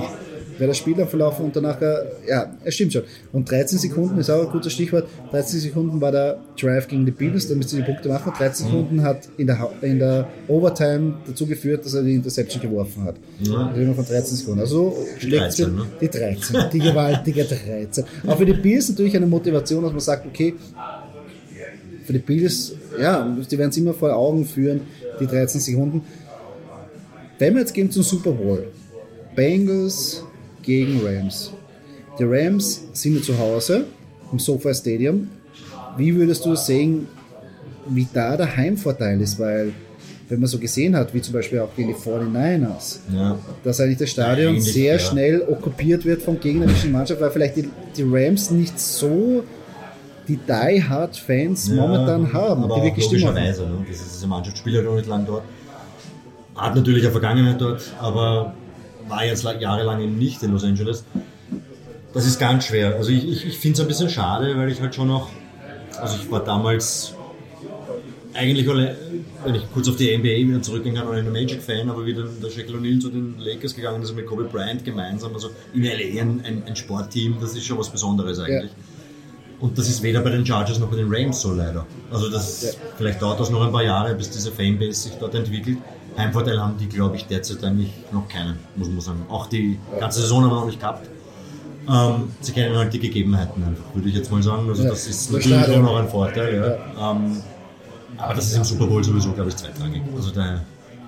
wäre das Spiel dann verlaufen und danach, äh, ja, es stimmt schon. Und 13 Sekunden ist auch ein gutes Stichwort. 13 Sekunden war der Drive gegen die Bills, damit sie die Punkte machen. 13 Sekunden hat in der, in der Overtime dazu geführt, dass er die Interception geworfen hat. Ja. Reden von 13 Sekunden. Also Die schlägt 13, ne? die 13, die gewaltige 13. Auch für die Bills natürlich eine Motivation, dass man sagt, okay, für die Bills, ja, die werden es immer vor Augen führen, die 13 Sekunden. Wenn wir jetzt gehen zum Super Bowl, Bengals gegen Rams. Die Rams sind ja zu Hause im SoFi Stadium. Wie würdest du sehen, wie da der Heimvorteil ist? Weil, wenn man so gesehen hat, wie zum Beispiel auch gegen die 49ers, Ja. dass eigentlich das Stadion Ähnlich, sehr ja. schnell okkupiert wird vom gegnerischen Mannschaft, weil vielleicht die, die Rams nicht so die Die-Hard-Fans momentan haben, aber die auch wirklich Stimmung haben. logischerweise. Ne? Das ist diese Mannschaft, spielt ja noch nicht lang dort. Hat natürlich eine Vergangenheit dort, aber war jetzt la- jahrelang eben nicht in Los Angeles. Das ist ganz schwer. Also ich, ich, ich finde es ein bisschen schade, weil ich halt schon noch, also ich war damals eigentlich, wenn ich kurz auf die NBA wieder zurückgehen kann, ein Magic-Fan, aber wie dann der Shaquille O'Neal zu den Lakers gegangen ist mit Kobe Bryant gemeinsam, also in LA ein, ein, ein Sportteam, das ist schon was Besonderes eigentlich. Und das ist weder bei den Chargers noch bei den Rams so leider. Also das vielleicht dauert das noch ein paar Jahre, bis diese Fanbase sich dort entwickelt. Heimvorteil haben die, glaube ich, derzeit eigentlich noch keinen, muss man sagen. Auch die ganze Saison haben wir noch nicht gehabt. Ähm, sie kennen halt die Gegebenheiten einfach, würde ich jetzt mal sagen. Also Ja, das ist natürlich auch noch ein Vorteil. Ja. Ähm, aber das ist im Super Bowl sowieso, glaube ich, zweitrangig. Also der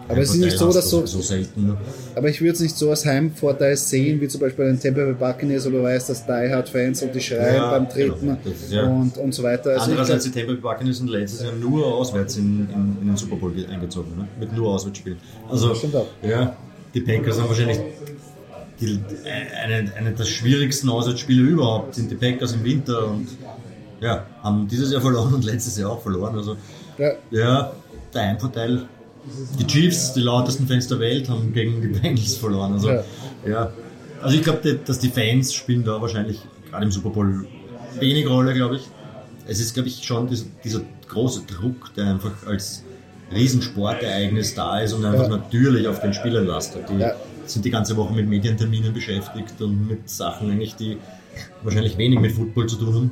Aber es ist nicht so, dass so- so selten. Aber ich würde es nicht so als Heimvorteil sehen, wie zum Beispiel bei den Tampa Bay Buccaneers, oder du weißt, dass Die Hard Fans und die schreien Ja, beim Treten genau. Ist ja- und, und so weiter. Also Andererseits, glaub, die Tampa Bay Buccaneers sind letztes Jahr nur auswärts in, in, in den Super Bowl ge- eingezogen, ne? mit nur Auswärtsspielen. Also, ja, die Packers haben wahrscheinlich die, eine, eine der schwierigsten Auswärtsspiele überhaupt, sind die Packers im Winter und ja, haben dieses Jahr verloren und letztes Jahr auch verloren. Also, ja, ja, der Heimvorteil. Die Chiefs, die lautesten Fans der Welt, haben gegen die Bengals verloren. Also, Ja. ja. Also ich glaube, dass die Fans spielen da wahrscheinlich gerade im Super Bowl wenig Rolle, glaube ich. Es ist, glaube ich, schon dieser, dieser große Druck, der einfach als Riesensportereignis da ist und einfach Ja. natürlich auf den Spielern lastet. Die Ja. sind die ganze Woche mit Medienterminen beschäftigt und mit Sachen eigentlich, die wahrscheinlich wenig mit Football zu tun haben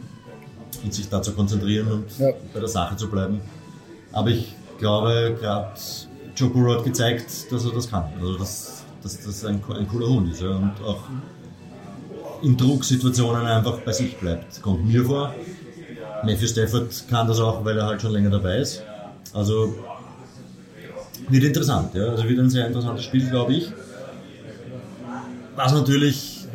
und sich da zu konzentrieren und bei der Sache zu bleiben. Aber ich glaube, gerade Joe Burrow hat gezeigt, dass er das kann. Also, dass, dass das ein, ein cooler Hund ist. Ja. Und auch in Drucksituationen einfach bei sich bleibt. Kommt mir vor. Matthew Stafford kann das auch, weil er halt schon länger dabei ist. Also wird interessant. Ja. Also wird ein sehr interessantes Spiel, glaube ich. Was natürlich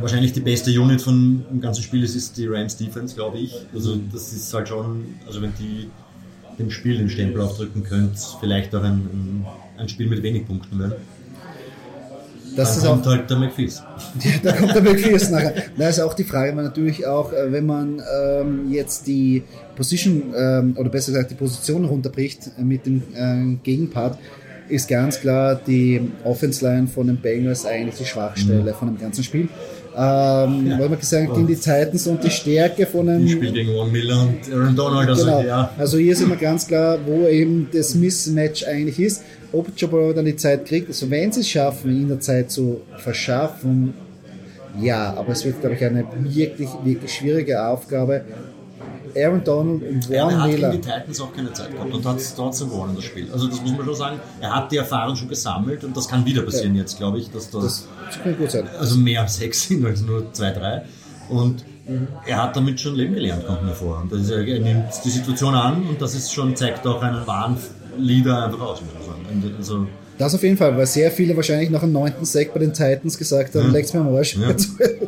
wahrscheinlich die beste Unit von dem ganzen Spiel ist, ist die Rams Defense, glaube ich. Also das ist halt schon, also wenn die dem Spiel den Stempel aufdrücken könnt, vielleicht auch ein, ein, Spiel mit wenig Punkten werden. das Dann ist auch kommt halt der McFees. da kommt der McPherson nachher. Da ist auch die Frage, weil natürlich auch, äh, wenn man ähm, jetzt die Position, ähm, oder besser gesagt die Position runterbricht äh, mit dem äh, Gegenpart, ist ganz klar die Offense Line von den Bengals eigentlich die Schwachstelle von dem ganzen Spiel. Ähm, Weil man gesagt gegen die Titans und die Stärke von einem Die spielt gegen One Miller und Aaron Donald. Also, Genau. ja, Also hier sind wir ganz klar, wo eben das Mismatch eigentlich ist. Ob Joe Burrow dann die Zeit kriegt, also wenn sie es schaffen, ihn der Zeit zu verschaffen, ja, aber es wird, glaube ich, eine wirklich, wirklich schwierige Aufgabe. Aaron Donald und er Warren hat Miller. gegen die Titans auch keine Zeit gehabt und hat es trotzdem gewonnen, das Spiel. Also das muss man schon sagen. Er hat die Erfahrung schon gesammelt und das kann wieder passieren jetzt, glaube ich, dass das, Das, das kann gut sein. also mehr als sechs sind als nur zwei, drei. Und er hat damit schon leben gelernt, kommt mir vor. Und ist, er nimmt die Situation an und das ist schon, zeigt auch einen wahren Leader einfach aus, muss man sagen. Also, Das auf jeden Fall, weil sehr viele wahrscheinlich nach dem neunten Sack bei den Titans gesagt haben, Ja. leg's mir am Arsch. Ja.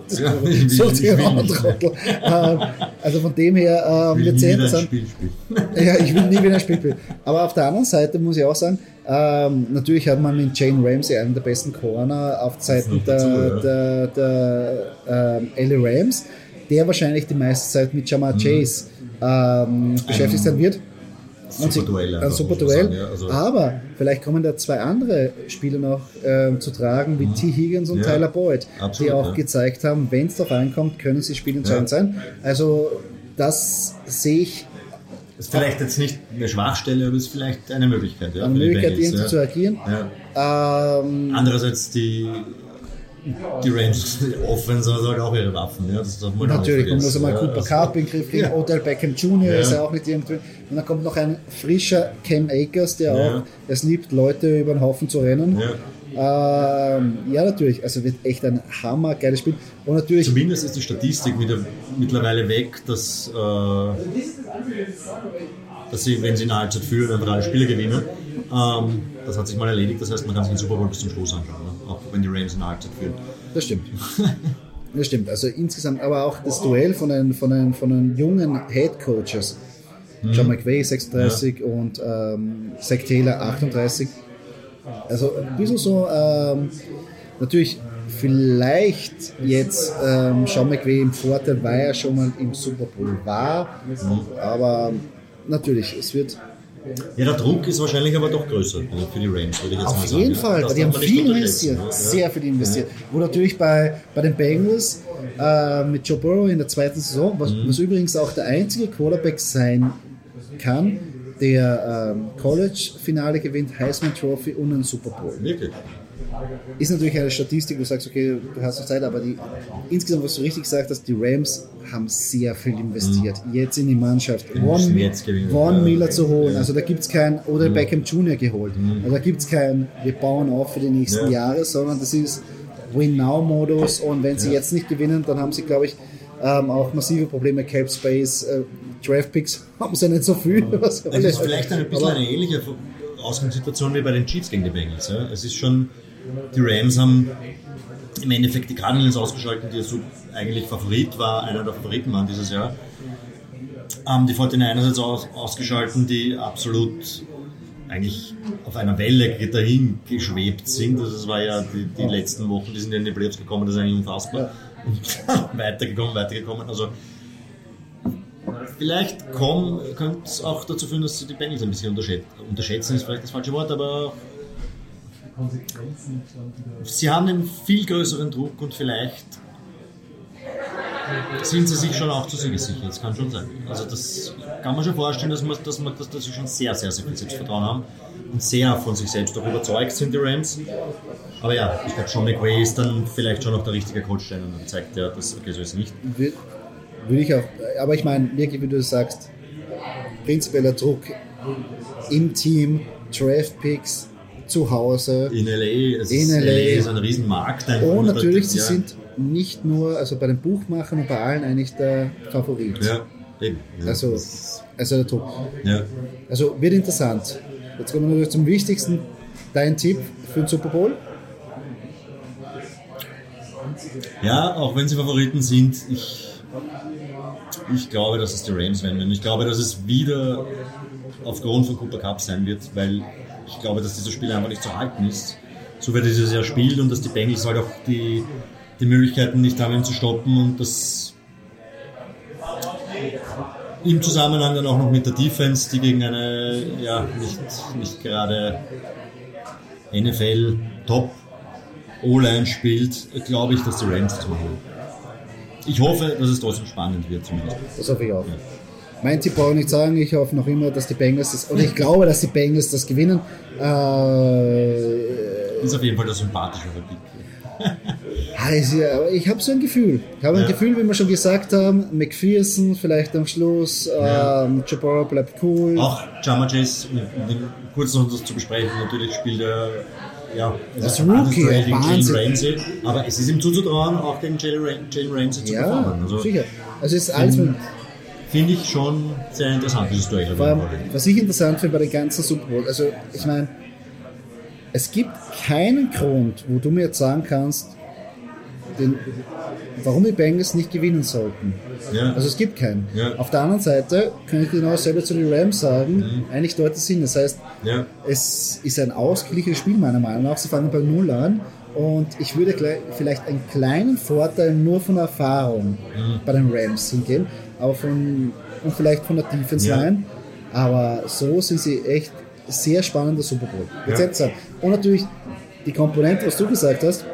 Das Ja, so. Trottel. Ähm, Also von dem her ähm, sehr wieder ein interessant. Spiel spielen. Ja, ich will nie wieder ein Spielbild. Aber auf der anderen Seite muss ich auch sagen, ähm, natürlich hat man mit Jane Ramsey einen der besten Corner auf Zeiten der, dazu, der, der, ähm, Ellie Rams, der wahrscheinlich die meiste Zeit mit Mhm. Jamar Chase ähm, beschäftigt sein wird. Super Duell. Ein super Duell. sagen, ja. Also, Aber vielleicht kommen da zwei andere Spieler noch ähm, zu tragen, wie T. Higgins und Mhm. Ja, Tyler Boyd, absolut, die auch ja. gezeigt haben, wenn es darauf ankommt, können sie spielentscheidend sein. Also das sehe ich ist vielleicht jetzt nicht eine Schwachstelle, aber ist vielleicht eine Möglichkeit. Ja, eine Möglichkeit, irgendwie zu agieren. Ähm, Andererseits die, die Rams Offense hat halt auch ihre Waffen. Ja, das darf man Natürlich, man muss einmal. Cooper Also- Cup in den Griff kriegen, Ja. Odell Beckham Jr. Ja. ist ja auch nicht irgendwie. Und dann kommt noch ein frischer Cam Akers, der Ja. auch es liebt, Leute über den Haufen zu rennen. Ja. Ähm, ja, natürlich. Also wird echt ein hammergeiles Spiel. Und natürlich, Zumindest ist die Statistik wieder mittlerweile weg, dass, äh, dass sie, wenn sie in der Halbzeit führen, einfach alle Spiele gewinnen. Ähm, das hat sich mal erledigt, das heißt, man kann sich den Super Bowl bis zum Schluss anschauen, ne? Auch wenn die Rams in der Halbzeit führen. das stimmt. Das stimmt. Also insgesamt, aber auch das Duell von den, von den, von den jungen Head Coaches. John McVay 36 und ähm, Zach Taylor 38. Also ein bisschen so, ähm, natürlich vielleicht jetzt ähm, Sean McVay im Vorteil, weil er schon mal im Super Bowl war. Aber natürlich, es wird Ja, der Druck ist wahrscheinlich aber doch größer äh, für die Rams, würde ich jetzt mal auf sagen. jeden ja. Fall, weil die haben viel investiert, ja. sehr viel investiert. Wo natürlich bei, bei den Bengals äh, mit Joe Burrow in der zweiten Saison, was, Mhm. was übrigens auch der einzige Quarterback sein kann, der ähm, College-Finale gewinnt, Heisman Trophy und einen Super Bowl. Wirklich. Ist natürlich eine Statistik, wo du sagst, okay, du hast noch Zeit, aber die, insgesamt, was du richtig gesagt hast, die Rams haben sehr viel investiert. Jetzt in die Mannschaft. Von, Ja. Miller zu holen. Also da gibt es kein, oder Beckham Jr. geholt. Also da gibt es kein, wir bauen auf für die nächsten Ja. Jahre, sondern das ist Win-Now-Modus. Und wenn sie jetzt nicht gewinnen, dann haben sie, glaube ich, ähm, auch massive Probleme. Cap Space, äh, Draft Picks haben sie nicht so viel. Was Es ist vielleicht ein bisschen Aber- eine ähnliche Ausgangssituation wie bei den Chiefs gegen die Bengals. Ja. Es ist schon, die Rams haben im Endeffekt die Cardinals ausgeschaltet, die so eigentlich Favorit war, einer der Favoriten waren dieses Jahr. Haben die 49ers jetzt aus, ausgeschalten, die absolut eigentlich auf einer Welle dahin geschwebt sind. Also das war ja die, die letzten Wochen, die sind ja in die Playoffs gekommen, das ist eigentlich unfassbar. Und weitergekommen, weitergekommen. Also Vielleicht könnte es auch dazu führen, dass sie die Bengals ein bisschen unterschätzen. Unterschätzen ist vielleicht das falsche Wort, aber sie haben einen viel größeren Druck und vielleicht sind sie sich schon auch zu siegessicher. Das kann schon sein. Also das kann man schon vorstellen, dass, man, dass, man, dass, dass sie schon sehr, sehr, sehr viel Selbstvertrauen haben und sehr von sich selbst auch überzeugt sind, die Rams. Aber ja, ich glaube, Sean McVay ist dann vielleicht schon noch der richtige Coach, der dann zeigt, ja, das okay, so ist nicht. Würde würd ich auch, aber ich meine, wirklich, wie du sagst, prinzipieller Druck im Team, Draft Picks, zu Hause. In LA, es In ist, LA. LA ist ein Riesenmarkt. einfach. Und natürlich, sie ja. sind nicht nur, also bei den Buchmachern und bei allen eigentlich der Favorit. Ja, eben. Ja, Also, also der Druck. ja. Also wird interessant. Jetzt kommen wir natürlich zum Wichtigsten. Dein Tipp für den Super Bowl? ja, auch wenn sie Favoriten sind, ich, ich glaube, dass es die Rams werden. Und ich glaube, dass es wieder aufgrund von Cooper Cup sein wird, weil ich glaube, dass dieser Spiel einfach nicht zu halten ist. So er dieses Jahr spielt und dass die Bengals halt auch die, die Möglichkeiten nicht haben, ihn zu stoppen und das im Zusammenhang dann auch noch mit der Defense, die gegen eine ja nicht, nicht gerade NFL Top O-Line spielt, glaube ich, dass die Rams das machen. Ich hoffe, dass es trotzdem spannend wird zumindest. Das hoffe ich auch. Mein Tipp brauche ich nicht sagen. Ich hoffe noch immer, dass die Bengals das, oder ich glaube, dass die Bengals das gewinnen. Äh, Ist auf jeden Fall der sympathischere Pick. Ja- ich habe so ein Gefühl. Ich habe ein Ja. Gefühl, wie wir schon gesagt haben, McPherson vielleicht am Schluss, Ja. ähm, Jabbar bleibt cool. Auch Jama Chase, kurz noch das zu besprechen, natürlich spielt er ja, ein Rookie, Wahnsinn. Ramsey, aber es ist ihm zuzutrauen, auch Jalen Ram- Jalen Ramsey zu ja, performen. Also sicher. Also es ist alles mit, finde ich schon sehr interessant, dieses Duell. was ich interessant finde bei den ganzen Super Bowl, also ich meine, es gibt keinen Grund, wo du mir jetzt sagen kannst, den, warum die Bengals nicht gewinnen sollten. Ja. Also es gibt keinen. Ja. Auf der anderen Seite kann ich genau dasselbe zu den Rams sagen, eigentlich deutet Sinn. Das heißt, ja. es ist ein ausgeglichenes Spiel meiner Meinung nach. Sie fangen bei Null an und ich würde vielleicht einen kleinen Vorteil nur von der Erfahrung bei den Rams hingehen, aber von und vielleicht von der Defense. Line. Aber so sind sie echt sehr spannender Super Bowl. Sagen. Und natürlich die Komponente, was du gesagt hast,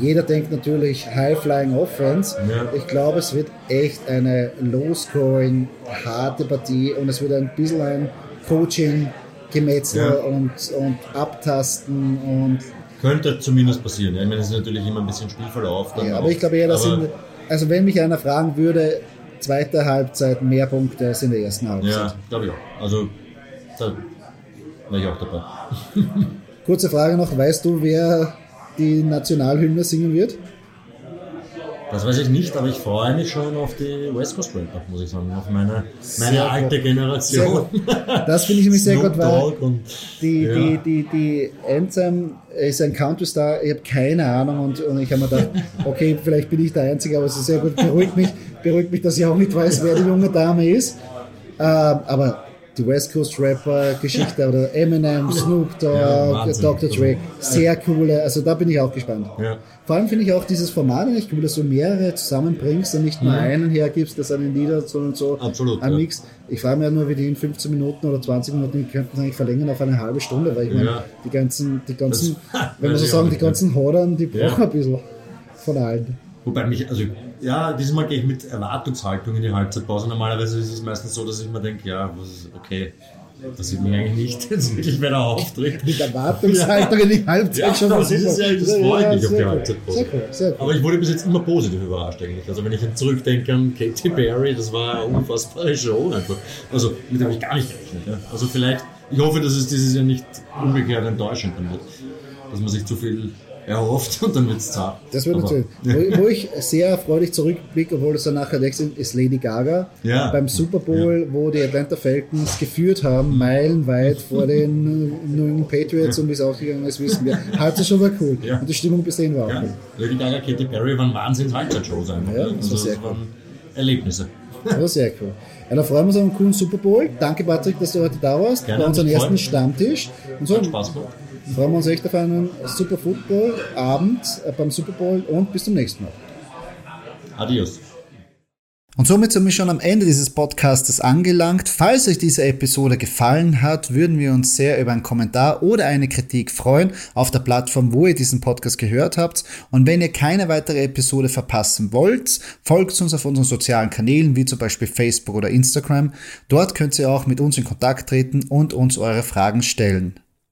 jeder denkt natürlich High-Flying Offense. Ja. Ich glaube, es wird echt eine low-scoring, harte Partie und es wird ein bisschen ein Coaching-Gemetzel Ja. und, und Abtasten und Könnte zumindest passieren. Ja. Ich meine, es ist natürlich immer ein bisschen Spielverlauf. Dann ja, auch. aber ich glaube eher, dass in, also wenn mich einer fragen würde, zweite Halbzeit mehr Punkte als in der ersten Halbzeit. Ja, glaube ich auch. Also, da wäre ich auch dabei. Kurze Frage noch, weißt du, wer die Nationalhymne singen wird? Das weiß ich nicht, aber ich freue mich schon auf die West Coast Rapper, muss ich sagen. Auf meine, meine gut. alte Sehr Generation. Das finde ich nämlich sehr gut, weil und die, ja. die, die, die Anthem ist ein Country-Star, ich habe keine Ahnung und, und ich habe mir gedacht, okay, vielleicht bin ich der Einzige, aber es ist sehr gut, beruhigt mich, beruhigt mich, dass ich auch nicht weiß, wer die junge Dame ist. Ähm, aber die West Coast Rapper Geschichte oder Eminem, Snoop Dogg, Ja. Dr. Dre, sehr coole, also da bin ich auch gespannt. Ja. Vor allem finde ich auch dieses Format eigentlich cool, dass du mehrere zusammenbringst und nicht nur einen hergibst, der seine Lieder so und so Mhm. Absolut, ein ja. Mix. Ich frage mich ja nur, wie die in 15 Minuten oder 20 Minuten, die könnten eigentlich verlängern auf eine halbe Stunde, weil ich meine, Ja. die ganzen, die ganzen, Das wenn man so sagen, die ja. ganzen Hodern, die Ja. brauchen ein bisschen von allen. Wobei mich, also ja, diesmal gehe ich mit Erwartungshaltung in die Halbzeitpause. Normalerweise ist es meistens so, dass ich mir denke, ja, was ist okay. Das sieht mich eigentlich nicht jetzt wirklich, wenn er auftritt. Mit Erwartungshaltung in die Halbzeit Ja, schon das ist ja, das freut mich auf die. Halbzeitpause. Aber ich wurde bis jetzt immer positiv überrascht eigentlich. Also wenn ich zurückdenke an Katy Perry, das war eine unfassbare Show einfach. Also mit habe ich gar nicht gerechnet. Ja. Also vielleicht, ich hoffe, dass es dieses Jahr nicht umgekehrt enttäuschend wird. Dass man sich zu viel erhofft und dann wird es zart. Das wird natürlich. Wo, wo ich sehr freudig zurückblicke, obwohl es dann nachher weg sind, ist Lady Gaga. Ja. Beim Super Bowl, wo die Atlanta Falcons geführt haben, meilenweit vor den New England Patriots und wie es ausgegangen ist, wissen wir. Halbzeit schon war cool. Ja. Und die Stimmung bis dahin war auch Ja, cool. Lady Gaga, Katy Perry waren wahnsinns Halbzeitshows einfach. Ja, ne? das war also sehr das waren Erlebnisse. Das war sehr cool. Ja, dann freuen wir uns auf einen coolen Super Bowl. Danke, Patrick, dass du heute da warst. Gerne, bei hat unserem ersten. Stammtisch. Und so Hat Spaß gemacht. Freuen wir uns echt auf einen Super Football Abend äh, beim Super Bowl und bis zum nächsten Mal. Adios. Und somit sind wir schon am Ende dieses Podcastes angelangt. Falls euch diese Episode gefallen hat, würden wir uns sehr über einen Kommentar oder eine Kritik freuen auf der Plattform, wo ihr diesen Podcast gehört habt. Und wenn ihr keine weitere Episode verpassen wollt, folgt uns auf unseren sozialen Kanälen, wie zum Beispiel Facebook oder Instagram. Dort könnt ihr auch mit uns in Kontakt treten und uns eure Fragen stellen.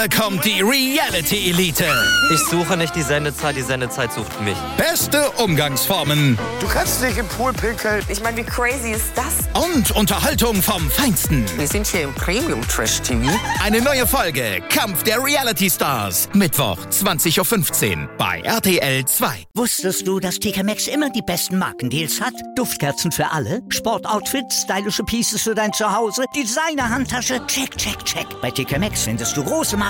Hier kommt die Reality Elite. Ich suche nicht die Sendezeit, die Sendezeit sucht mich. Beste Umgangsformen Du kannst nicht im Pool pinkeln. Ich meine, wie crazy ist das? und Unterhaltung vom Feinsten. Wir sind hier im Premium Trash TV. Eine neue Folge Kampf der Reality Stars. Mittwoch 20.15 Uhr bei RTL 2. Wusstest du, dass TK Maxx immer die besten Markendeals hat? Duftkerzen für alle, Sportoutfits, stylische Pieces für dein Zuhause, Designer-Handtasche, check, check, check. Bei TK Maxx findest du große Marken